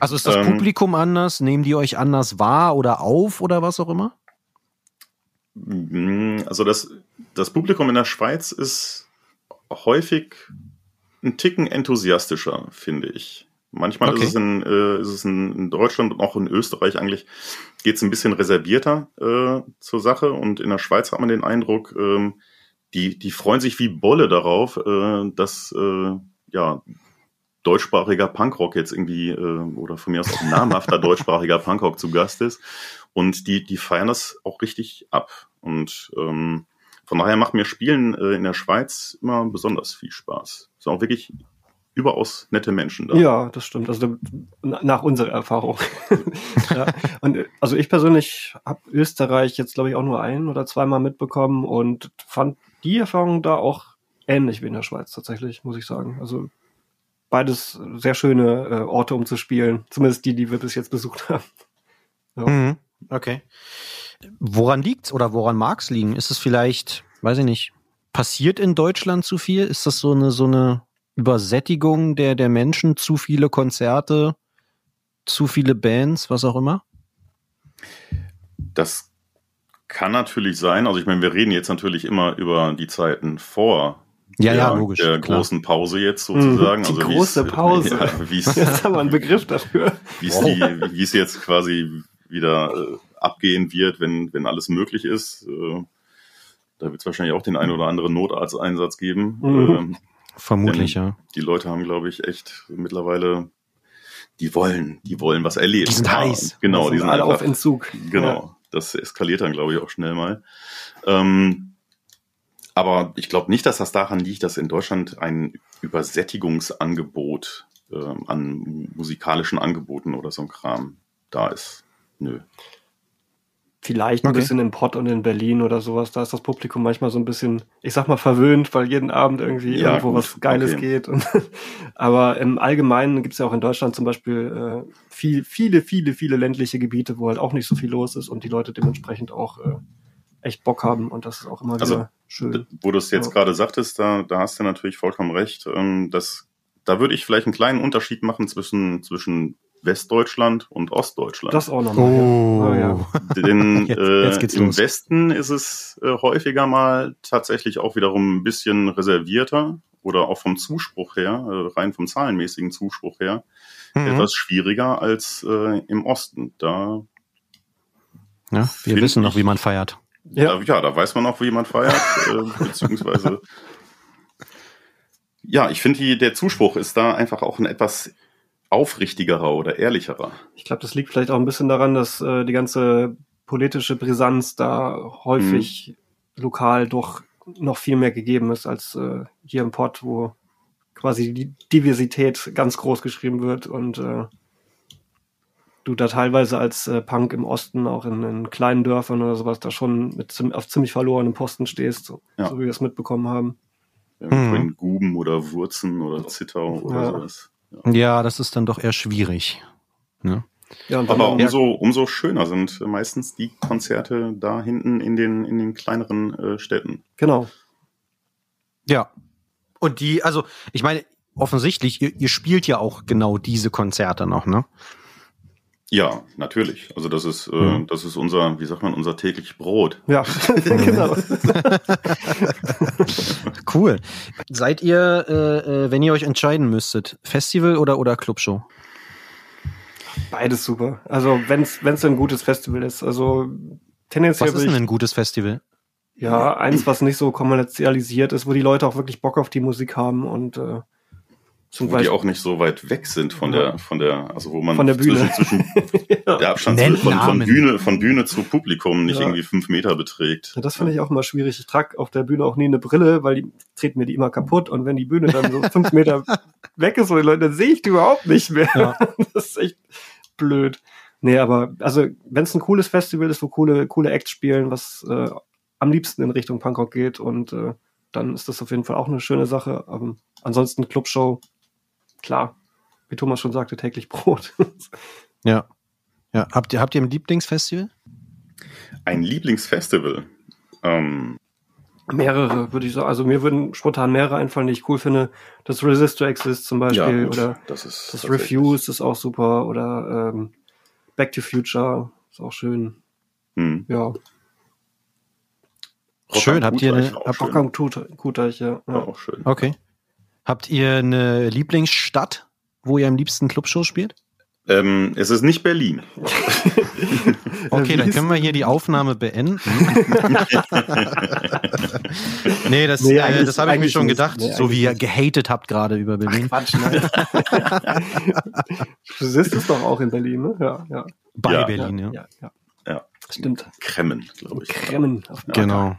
Also ist das ähm, Publikum anders? Nehmen die euch anders wahr oder auf oder was auch immer? Mm, also das, das Publikum in der Schweiz ist häufig ein Ticken enthusiastischer, finde ich. Manchmal okay. ist es, in, äh, ist es in, in Deutschland und auch in Österreich eigentlich geht es ein bisschen reservierter äh, zur Sache. Und in der Schweiz hat man den Eindruck, ähm, die, die freuen sich wie Bolle darauf, äh, dass äh, ja deutschsprachiger Punkrock jetzt irgendwie äh, oder von mir aus auch namhafter *laughs* deutschsprachiger Punkrock zu Gast ist. Und die die feiern das auch richtig ab. Und ähm, von daher macht mir Spielen äh, in der Schweiz immer besonders viel Spaß. Ist auch wirklich überaus nette Menschen da. Ja, das stimmt. Also nach unserer Erfahrung. *laughs* ja. Und also ich persönlich habe Österreich jetzt glaube ich auch nur ein oder zweimal mitbekommen und fand die Erfahrung da auch ähnlich wie in der Schweiz tatsächlich, muss ich sagen. Also beides sehr schöne äh, Orte, um zu spielen. Zumindest die, die wir bis jetzt besucht haben. Ja. Mhm. Okay. Woran liegt's oder woran mag's liegen? Ist es vielleicht, weiß ich nicht, passiert in Deutschland zu viel? Ist das so eine so eine Übersättigung der, der Menschen, zu viele Konzerte, zu viele Bands, was auch immer? Das kann natürlich sein. Also ich meine, wir reden jetzt natürlich immer über die Zeiten vor ja, der, ja, logisch, der klar. großen Pause jetzt sozusagen. Die also große *laughs* Pause. Ja, wie's, *laughs* jetzt haben wir einen Begriff dafür. Wie es wow. es jetzt quasi wieder äh, abgehen wird, wenn, wenn alles möglich ist. Äh, da wird es wahrscheinlich auch den einen oder anderen Notarzteinsatz geben. Mhm. Ähm, Vermutlich, ja. Die Leute haben, glaube ich, echt mittlerweile, die wollen, die wollen was erleben. Die sind heiß. Genau, die sind alle auf Entzug. Genau. Ja. Das eskaliert dann, glaube ich, auch schnell mal. Ähm, aber ich glaube nicht, dass das daran liegt, dass in Deutschland ein Übersättigungsangebot äh, an musikalischen Angeboten oder so ein Kram da ist. Nö. Vielleicht ein okay. bisschen in Pott und in Berlin oder sowas. Da ist das Publikum manchmal so ein bisschen, ich sag mal, verwöhnt, weil jeden Abend irgendwie ja, irgendwo gut. was Geiles okay. geht. Und, *laughs* aber im Allgemeinen gibt es ja auch in Deutschland zum Beispiel äh, viel, viele, viele, viele ländliche Gebiete, wo halt auch nicht so viel los ist und die Leute dementsprechend auch äh, echt Bock haben. Und das ist auch immer also, wieder schön. Wo du es jetzt ja. gerade sagtest, da, da hast du natürlich vollkommen recht. Ähm, dass, da würde ich vielleicht einen kleinen Unterschied machen zwischen, zwischen Westdeutschland und Ostdeutschland. Das auch nochmal. Oh. Ja. ja. Denn jetzt, *laughs* jetzt äh, im los. Westen ist es äh, häufiger mal tatsächlich auch wiederum ein bisschen reservierter oder auch vom Zuspruch her, äh, rein vom zahlenmäßigen Zuspruch her, mhm. etwas schwieriger als äh, im Osten. Da ja, wir wissen noch, wie man feiert. Ja. Da, ja, da weiß man auch, wie man feiert, äh, *laughs* beziehungsweise ja, ich finde, der Zuspruch ist da einfach auch ein etwas aufrichtigerer oder ehrlicherer. Ich glaube, das liegt vielleicht auch ein bisschen daran, dass äh, die ganze politische Brisanz da häufig mhm. lokal doch noch viel mehr gegeben ist als äh, hier im Pott, wo quasi die Diversität ganz groß geschrieben wird und äh, du da teilweise als äh, Punk im Osten, auch in, in, kleinen Dörfern oder sowas, da schon mit auf ziemlich verlorenem Posten stehst, so, ja. so wie wir es mitbekommen haben. irgendwo in Guben oder Wurzen oder Zittau oder Ja. sowas. Ja, das ist dann doch eher schwierig. Ne? Ja, und dann Aber umso, umso schöner sind meistens die Konzerte da hinten in den, in den kleineren äh, Städten. genau. Ja. Und die, also, ich meine, offensichtlich, ihr, ihr spielt ja auch genau diese Konzerte noch, ne? Ja, natürlich. Also das ist, äh, Mhm. das ist unser, wie sagt man, unser täglich Brot. Ja, *laughs* genau. *laughs* Cool. Seid ihr, äh, äh, wenn ihr euch entscheiden müsstet, Festival oder, oder Clubshow? Beides super. Also wenn es wenn es ein gutes Festival ist. Also tendenziell Was ist denn ein gutes Festival? ja eins, was nicht so kommerzialisiert ist, wo die Leute auch wirklich Bock auf die Musik haben und äh, zum Wo die Beispiel auch nicht so weit weg sind von Ja. der, von der, also wo man Von der Bühne. zwischen, *laughs* zwischen der Abstand von, von. Bühne, von Bühne zu Publikum nicht Ja. irgendwie fünf Meter beträgt. Ja, das finde ich auch immer schwierig. Ich trage auf der Bühne auch nie eine Brille, weil die treten mir die immer kaputt und wenn die Bühne dann so *laughs* fünf Meter weg ist von den Leuten, dann sehe ich die überhaupt nicht mehr. Ja. *laughs* Das ist echt blöd. Nee, aber also wenn es ein cooles Festival ist, wo coole, coole Acts spielen, was äh, am liebsten in Richtung Punkrock geht und äh, dann ist das auf jeden Fall auch eine schöne Sache. Ähm, ansonsten Clubshow, klar, wie Thomas schon sagte, täglich *laughs* Brot. Ja. Ja. Habt ihr, habt ihr ein Lieblingsfestival? Ein Lieblingsfestival. Ähm, mehrere, würde ich sagen. Also mir würden spontan mehrere einfallen, die ich cool finde. Das Resist to Exist zum Beispiel gut, oder das ist das Refuse ist auch super oder ähm, Back to Future ist auch schön. Hm. Ja, Rock Schön, habt ihr eine- auch habt-. Rock am ja. Ja, ja. auch schön. Okay. Habt ihr eine Lieblingsstadt, wo ihr am liebsten Clubshow spielt? Ähm, es ist nicht Berlin. *laughs* Okay, dann können wir hier die Aufnahme beenden. *laughs* nee, das, Nee, äh, das habe ich mir schon gedacht, Nee, so wie ihr gehatet habt gerade über Berlin. Quatsch, nein. Resist ist doch auch in Berlin, ne? Ja, ja. Bei Ja. Berlin, ja. ja, ja. Ja. Stimmt. Kremmen, glaube ich. Kremmen. Auf Genau.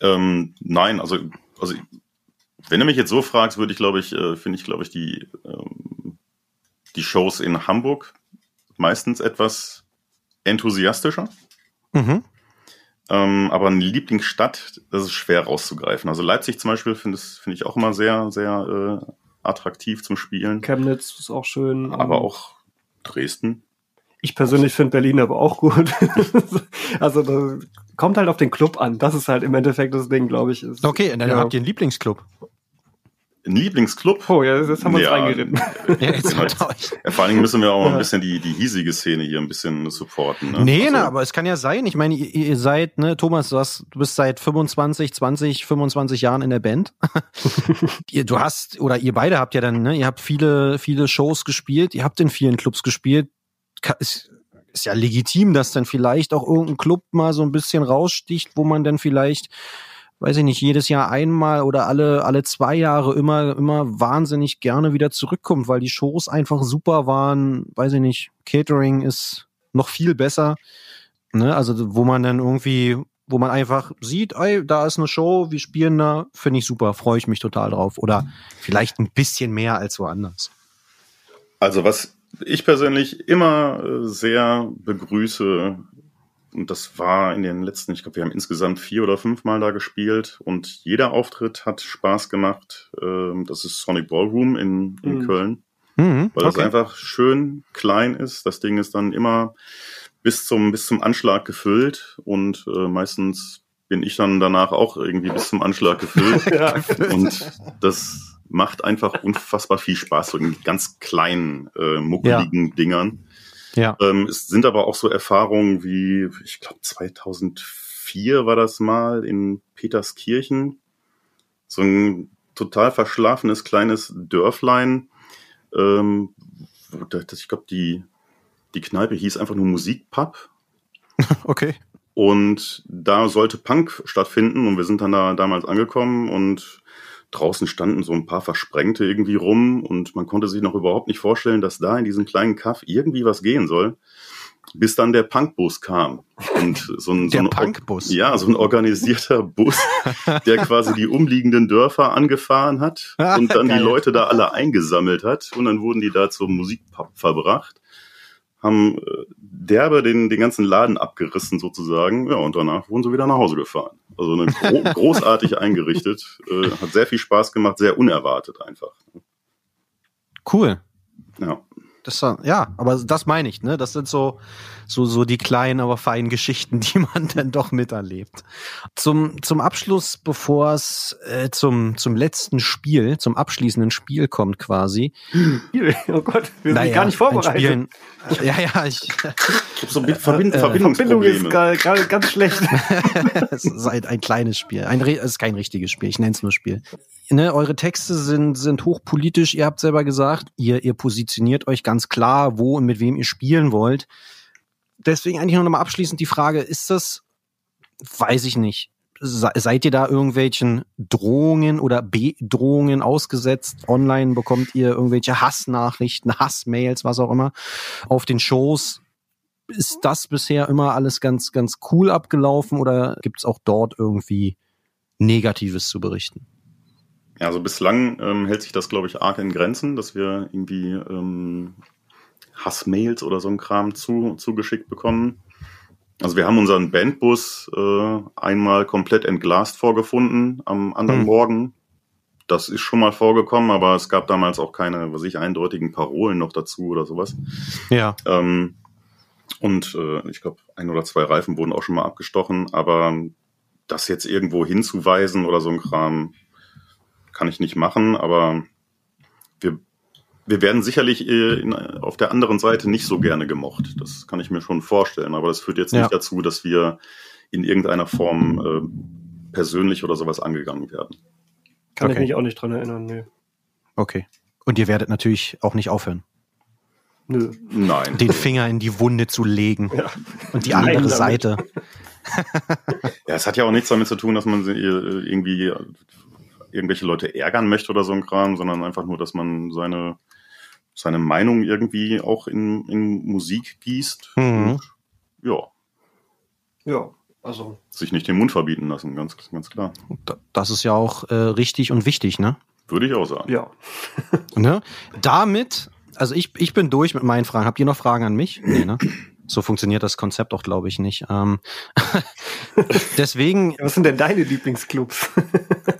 Ähm, nein, also, also wenn du mich jetzt so fragst, würde ich, glaube ich, äh, finde ich, glaube ich, die, ähm, die Shows in Hamburg meistens etwas enthusiastischer. Mhm. Ähm, aber eine Lieblingsstadt, das ist schwer rauszugreifen. Also Leipzig zum Beispiel finde find ich auch immer sehr, sehr äh, attraktiv zum Spielen. Chemnitz ist auch schön. Aber auch Dresden. Ich persönlich finde Berlin aber auch gut. *laughs* also das kommt halt auf den Club an. Das ist halt im Endeffekt das Ding, glaube ich. Ist, Okay, dann ja. habt ihr einen Lieblingsclub. Ein Lieblingsclub. Oh, ja, jetzt haben wir uns Ja. reingeritten. *laughs* Ja, jetzt Genau. Ja, vor allen Dingen müssen wir auch Ja. ein bisschen die, die hiesige Szene hier ein bisschen supporten. Ne? Nee, Also, na, aber es kann ja sein. Ich meine, ihr, ihr seid, ne, Thomas, du, hast, du bist seit 25, 20, 25 Jahren in der Band. *laughs* ihr, du hast, oder ihr beide habt ja dann, ne, ihr habt viele, viele Shows gespielt, ihr habt in vielen Clubs gespielt. Ist, ist ja legitim, dass dann vielleicht auch irgendein Club mal so ein bisschen raussticht, wo man dann vielleicht, weiß ich nicht, jedes Jahr einmal oder alle, alle zwei Jahre immer, immer wahnsinnig gerne wieder zurückkommt, weil die Shows einfach super waren. Weiß ich nicht, Catering ist noch viel besser. Ne? Also, wo man dann irgendwie, wo man einfach sieht, ey, da ist eine Show, wir spielen da, finde ich super, freue ich mich total drauf. Oder vielleicht ein bisschen mehr als woanders. Also was ich persönlich immer äh, sehr begrüße, und das war in den letzten, ich glaube, wir haben insgesamt vier oder fünf Mal da gespielt und jeder Auftritt hat Spaß gemacht. Ähm, Das ist Sonic Ballroom in, in Mhm. Köln, Mhm, weil das okay. einfach schön klein ist. Das Ding ist dann immer bis zum, bis zum Anschlag gefüllt und äh, meistens bin ich dann danach auch irgendwie bis zum Anschlag gefüllt. *laughs* ja. Und das macht einfach unfassbar viel Spaß, so in ganz kleinen, äh, muckeligen Dingern. Ja. Ähm, es sind aber auch so Erfahrungen wie, ich glaube 2004 war das mal in Peterskirchen. So ein total verschlafenes kleines Dörflein. Ähm, ich glaube, die, die Kneipe hieß einfach nur Musikpub. *laughs* Okay. Und da sollte Punk stattfinden und wir sind dann da damals angekommen und draußen standen so ein paar Versprengte irgendwie rum und man konnte sich noch überhaupt nicht vorstellen, dass da in diesem kleinen Kaff irgendwie was gehen soll, bis dann der Punkbus kam. Und so ein, so ein Punkbus. Ja, so ein organisierter Bus, *laughs* der quasi die umliegenden Dörfer angefahren hat *laughs* und dann Geil. die Leute da alle eingesammelt hat und dann wurden die da zum Musikpub verbracht haben äh, derbe den, den ganzen Laden abgerissen sozusagen. Ja, und danach wurden sie wieder nach Hause gefahren. Also eine gro *laughs* großartig eingerichtet, äh, hat sehr viel Spaß gemacht, sehr unerwartet einfach. Cool. Ja. Das, ja, aber das meine ich, ne? Das sind so, so, so die kleinen, aber feinen Geschichten, *laughs* die man dann doch miterlebt. Zum, zum Abschluss, bevor es äh, zum, zum letzten Spiel, zum abschließenden Spiel kommt quasi. Oh Gott, wir sind Naja, gar nicht vorbereitet. ein Spiel- *laughs* ja, ja, ich, Ich so ein Verbind Äh, Verbindung Verbindungsprobleme. ist gerade ganz schlecht. *laughs* es ist ein, ein kleines Spiel. Ein, es ist kein richtiges Spiel. Ich nenne es nur Spiel. Ne, eure Texte sind, sind hochpolitisch. Ihr habt selber gesagt, ihr, ihr positioniert euch ganz klar, wo und mit wem ihr spielen wollt. Deswegen eigentlich noch mal abschließend die Frage, ist das, weiß ich nicht, se- seid ihr da irgendwelchen Drohungen oder Bedrohungen ausgesetzt? Online bekommt ihr irgendwelche Hassnachrichten, *laughs* Hassmails, was auch immer, auf den Shows? ist das bisher immer alles ganz, ganz cool abgelaufen oder gibt es auch dort irgendwie Negatives zu berichten? Ja, also bislang ähm, hält sich das, glaube ich, arg in Grenzen, dass wir irgendwie ähm, Hassmails oder so ein Kram zu, zugeschickt bekommen. Also wir haben unseren Bandbus äh, einmal komplett entglast vorgefunden am anderen Hm. Morgen. Das ist schon mal vorgekommen, aber es gab damals auch keine, was ich, eindeutigen Parolen noch dazu oder sowas. Ja. Ähm, und äh, ich glaube, ein oder zwei Reifen wurden auch schon mal abgestochen, aber das jetzt irgendwo hinzuweisen oder so ein Kram kann ich nicht machen, aber wir, wir werden sicherlich äh, in, auf der anderen Seite nicht so gerne gemocht. Das kann ich mir schon vorstellen, aber das führt jetzt nicht Ja. dazu, dass wir in irgendeiner Form äh, persönlich oder sowas angegangen werden. Kann Okay. ich mich auch nicht dran erinnern. Nee. Okay. Und ihr werdet natürlich auch nicht aufhören, Nö. Nein. den Finger in die Wunde zu legen Ja. und die Nein, andere damit. Seite. Ja, es hat ja auch nichts damit zu tun, dass man sie, äh, irgendwie irgendwelche Leute ärgern möchte oder so ein Kram, sondern einfach nur, dass man seine, seine Meinung irgendwie auch in, in Musik gießt. Mhm. Und, ja, Ja, also sich nicht den Mund verbieten lassen, ganz, ganz klar. Da- Das ist ja auch äh, richtig und wichtig, ne? Würde ich auch sagen. ja. *laughs* ne? Damit, also ich, ich bin durch mit meinen Fragen. Habt ihr noch Fragen an mich? Nee, ne? So funktioniert das Konzept auch, glaube ich, nicht. Ähm, *laughs* deswegen, Was sind denn deine Lieblingsclubs? *laughs*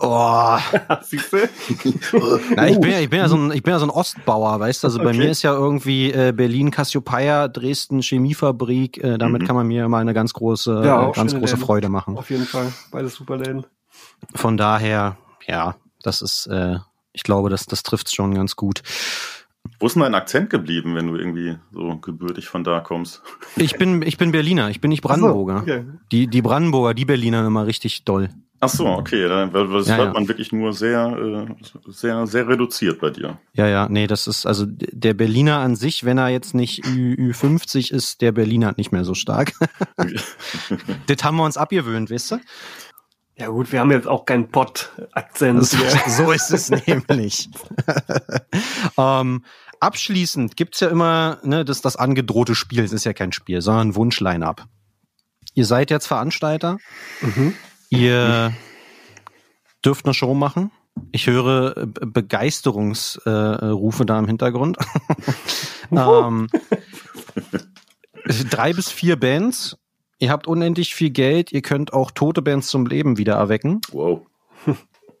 oh, *laughs* Siehst du? *laughs* Na, ich bin ja, ich bin ja so ein, ich bin ja so ein Ostbauer, weißt du? Also bei Okay. mir ist ja irgendwie äh, Berlin Cassiopeia, Dresden Chemiefabrik. Äh, damit Mhm. kann man mir mal eine ganz große, Ja, äh, ganz große Läden. Freude machen. Auf jeden Fall. Beide Superläden. Von daher, ja, das ist, äh, ich glaube, das, das trifft's schon ganz gut. Wo ist denn dein Akzent geblieben, wenn du irgendwie so gebürtig von da kommst? Ich bin, ich bin Berliner, ich bin nicht Brandenburger. So, okay. Die, die Brandenburger, die Berliner immer richtig doll. Ach so, okay, dann, das Ja, hört ja. man wirklich nur sehr, äh, sehr, sehr reduziert bei dir. Ja, ja, nee, das ist, also der Berliner an sich, wenn er jetzt nicht Ü, Ü50 ist, der Berliner nicht mehr so stark. *laughs* das haben wir uns abgewöhnt, weißt du? Ja gut, wir haben jetzt auch keinen Pott-Akzent So, *laughs* so ist es nämlich. *laughs* ähm, abschließend gibt's ja immer ne, das, das angedrohte Spiel. Es ist ja kein Spiel, sondern ein Wunschline-up. Ihr seid jetzt Veranstalter. Mhm. Ihr dürft eine Show machen. Ich höre Be- Begeisterungsrufe äh, da im Hintergrund. *laughs* ähm, drei bis vier Bands. Ihr habt unendlich viel Geld. Ihr könnt auch tote Bands zum Leben wieder erwecken Wow. *laughs*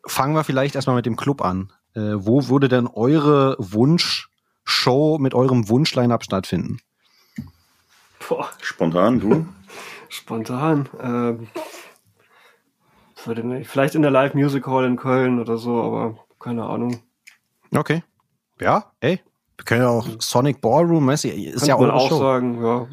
fangen wir vielleicht erstmal mit dem Club an. Äh, wo würde denn eure Wunschshow mit eurem Wunsch-Line-Up stattfinden? Boah, Spontan, du? *laughs* spontan. Ähm, würde nicht. Vielleicht in der Live Music Hall in Köln oder so, aber keine Ahnung. Okay. Ja, ey. Wir können ja auch Sonic Ballroom, weißt du, ist Kann ja man eure auch Show. sagen, ja.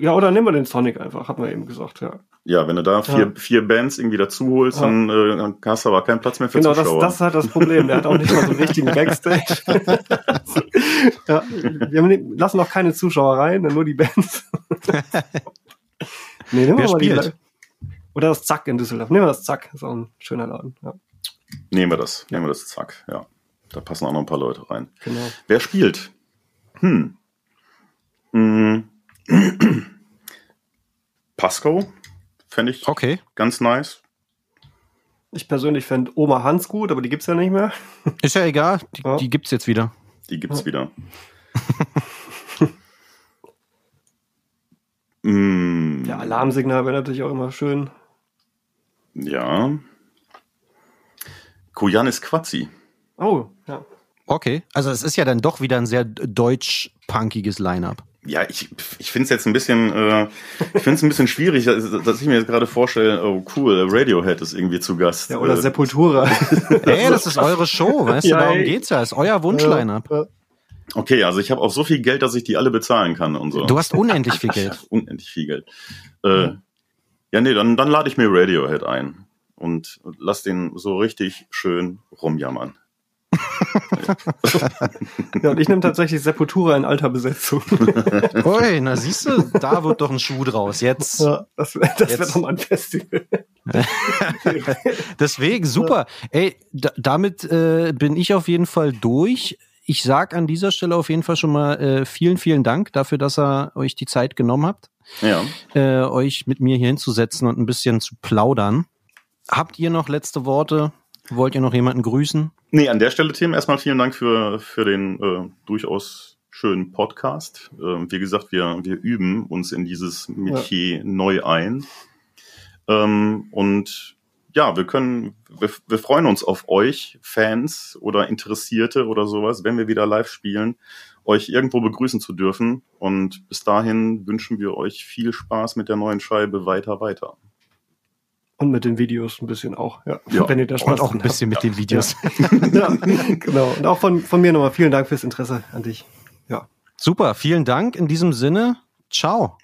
Ja, oder nehmen wir den Sonic einfach, hat man eben gesagt, ja. Ja, wenn du da vier, vier Bands irgendwie dazu holst, Ja. dann, äh, dann hast du aber keinen Platz mehr für Genau, das, Zuschauer. das ist halt das Problem. Der hat auch nicht mal so einen richtigen Backstage. *laughs* ja, wir haben, lassen auch keine Zuschauer rein, nur die Bands. *laughs* nee, nehmen wir Wer mal die spielt? Live- Oder das Zack in Düsseldorf. Nehmen wir das Zack, ist auch ein schöner Laden. Ja, Nehmen wir das, nehmen wir das, zack, ja. Da passen auch noch ein paar Leute rein. genau. Wer spielt? Hm. Hm. *clears throat* Pasco fände ich Okay. ganz nice. Ich persönlich fände Oma Hans gut, aber die gibt's ja nicht mehr. Ist ja egal. Die, Ja. die gibt's jetzt wieder. Die gibt's wieder. *laughs* Mm, Ja, Alarmsignal wäre natürlich auch immer schön. Ja. Koyanis Quatzi. Oh, ja. Okay, also es ist ja dann doch wieder ein sehr deutsch-punkiges Line-Up. Ja, ich, ich finde es jetzt ein bisschen, äh, ich finde es ein bisschen schwierig, dass, dass ich mir jetzt gerade vorstelle, oh cool, Radiohead ist irgendwie zu Gast. Ja, oder äh, Sepultura. *laughs* *laughs* Ey, das ist eure Show, weißt du, Ja, darum ey. geht's ja, ist euer Wunsch-Line-Up. Ja. Okay, also ich habe auch so viel Geld, dass ich die alle bezahlen kann und so. Du hast unendlich viel Geld. *laughs* Unendlich viel Geld. Äh, ja, nee, dann, dann lade ich mir Radiohead ein und lass den so richtig schön rumjammern. *laughs* ja, und ich nehme tatsächlich Sepultura in alter Besetzung. *laughs* Ui, na siehst du, da wird doch ein Schuh draus. Jetzt. Ja, das das wäre doch mal ein Festival. *laughs* Deswegen, super. Ey, da, damit äh, bin ich auf jeden Fall durch. Ich sag an dieser Stelle auf jeden Fall schon mal äh, vielen, vielen Dank dafür, dass ihr euch die Zeit genommen habt, Ja. äh, euch mit mir hier hinzusetzen und ein bisschen zu plaudern. Habt ihr noch letzte Worte? Wollt ihr noch jemanden grüßen? Nee, an der Stelle, Tim, erstmal vielen Dank für, für den äh, durchaus schönen Podcast. Ähm, wie gesagt, wir, wir üben uns in dieses Metier neu ein. Ähm, und ja, wir können, wir, wir freuen uns auf euch, Fans oder Interessierte oder sowas, wenn wir wieder live spielen, euch irgendwo begrüßen zu dürfen. Und bis dahin wünschen wir euch viel Spaß mit der neuen Scheibe weiter, weiter. Und mit den Videos ein bisschen auch, ja. Ja. Wenn ihr da Spaß Und auch ein bisschen mit den Videos. ja, genau. Und auch von, von mir nochmal vielen Dank fürs Interesse an dich. Ja. Super, vielen Dank. In diesem Sinne, ciao.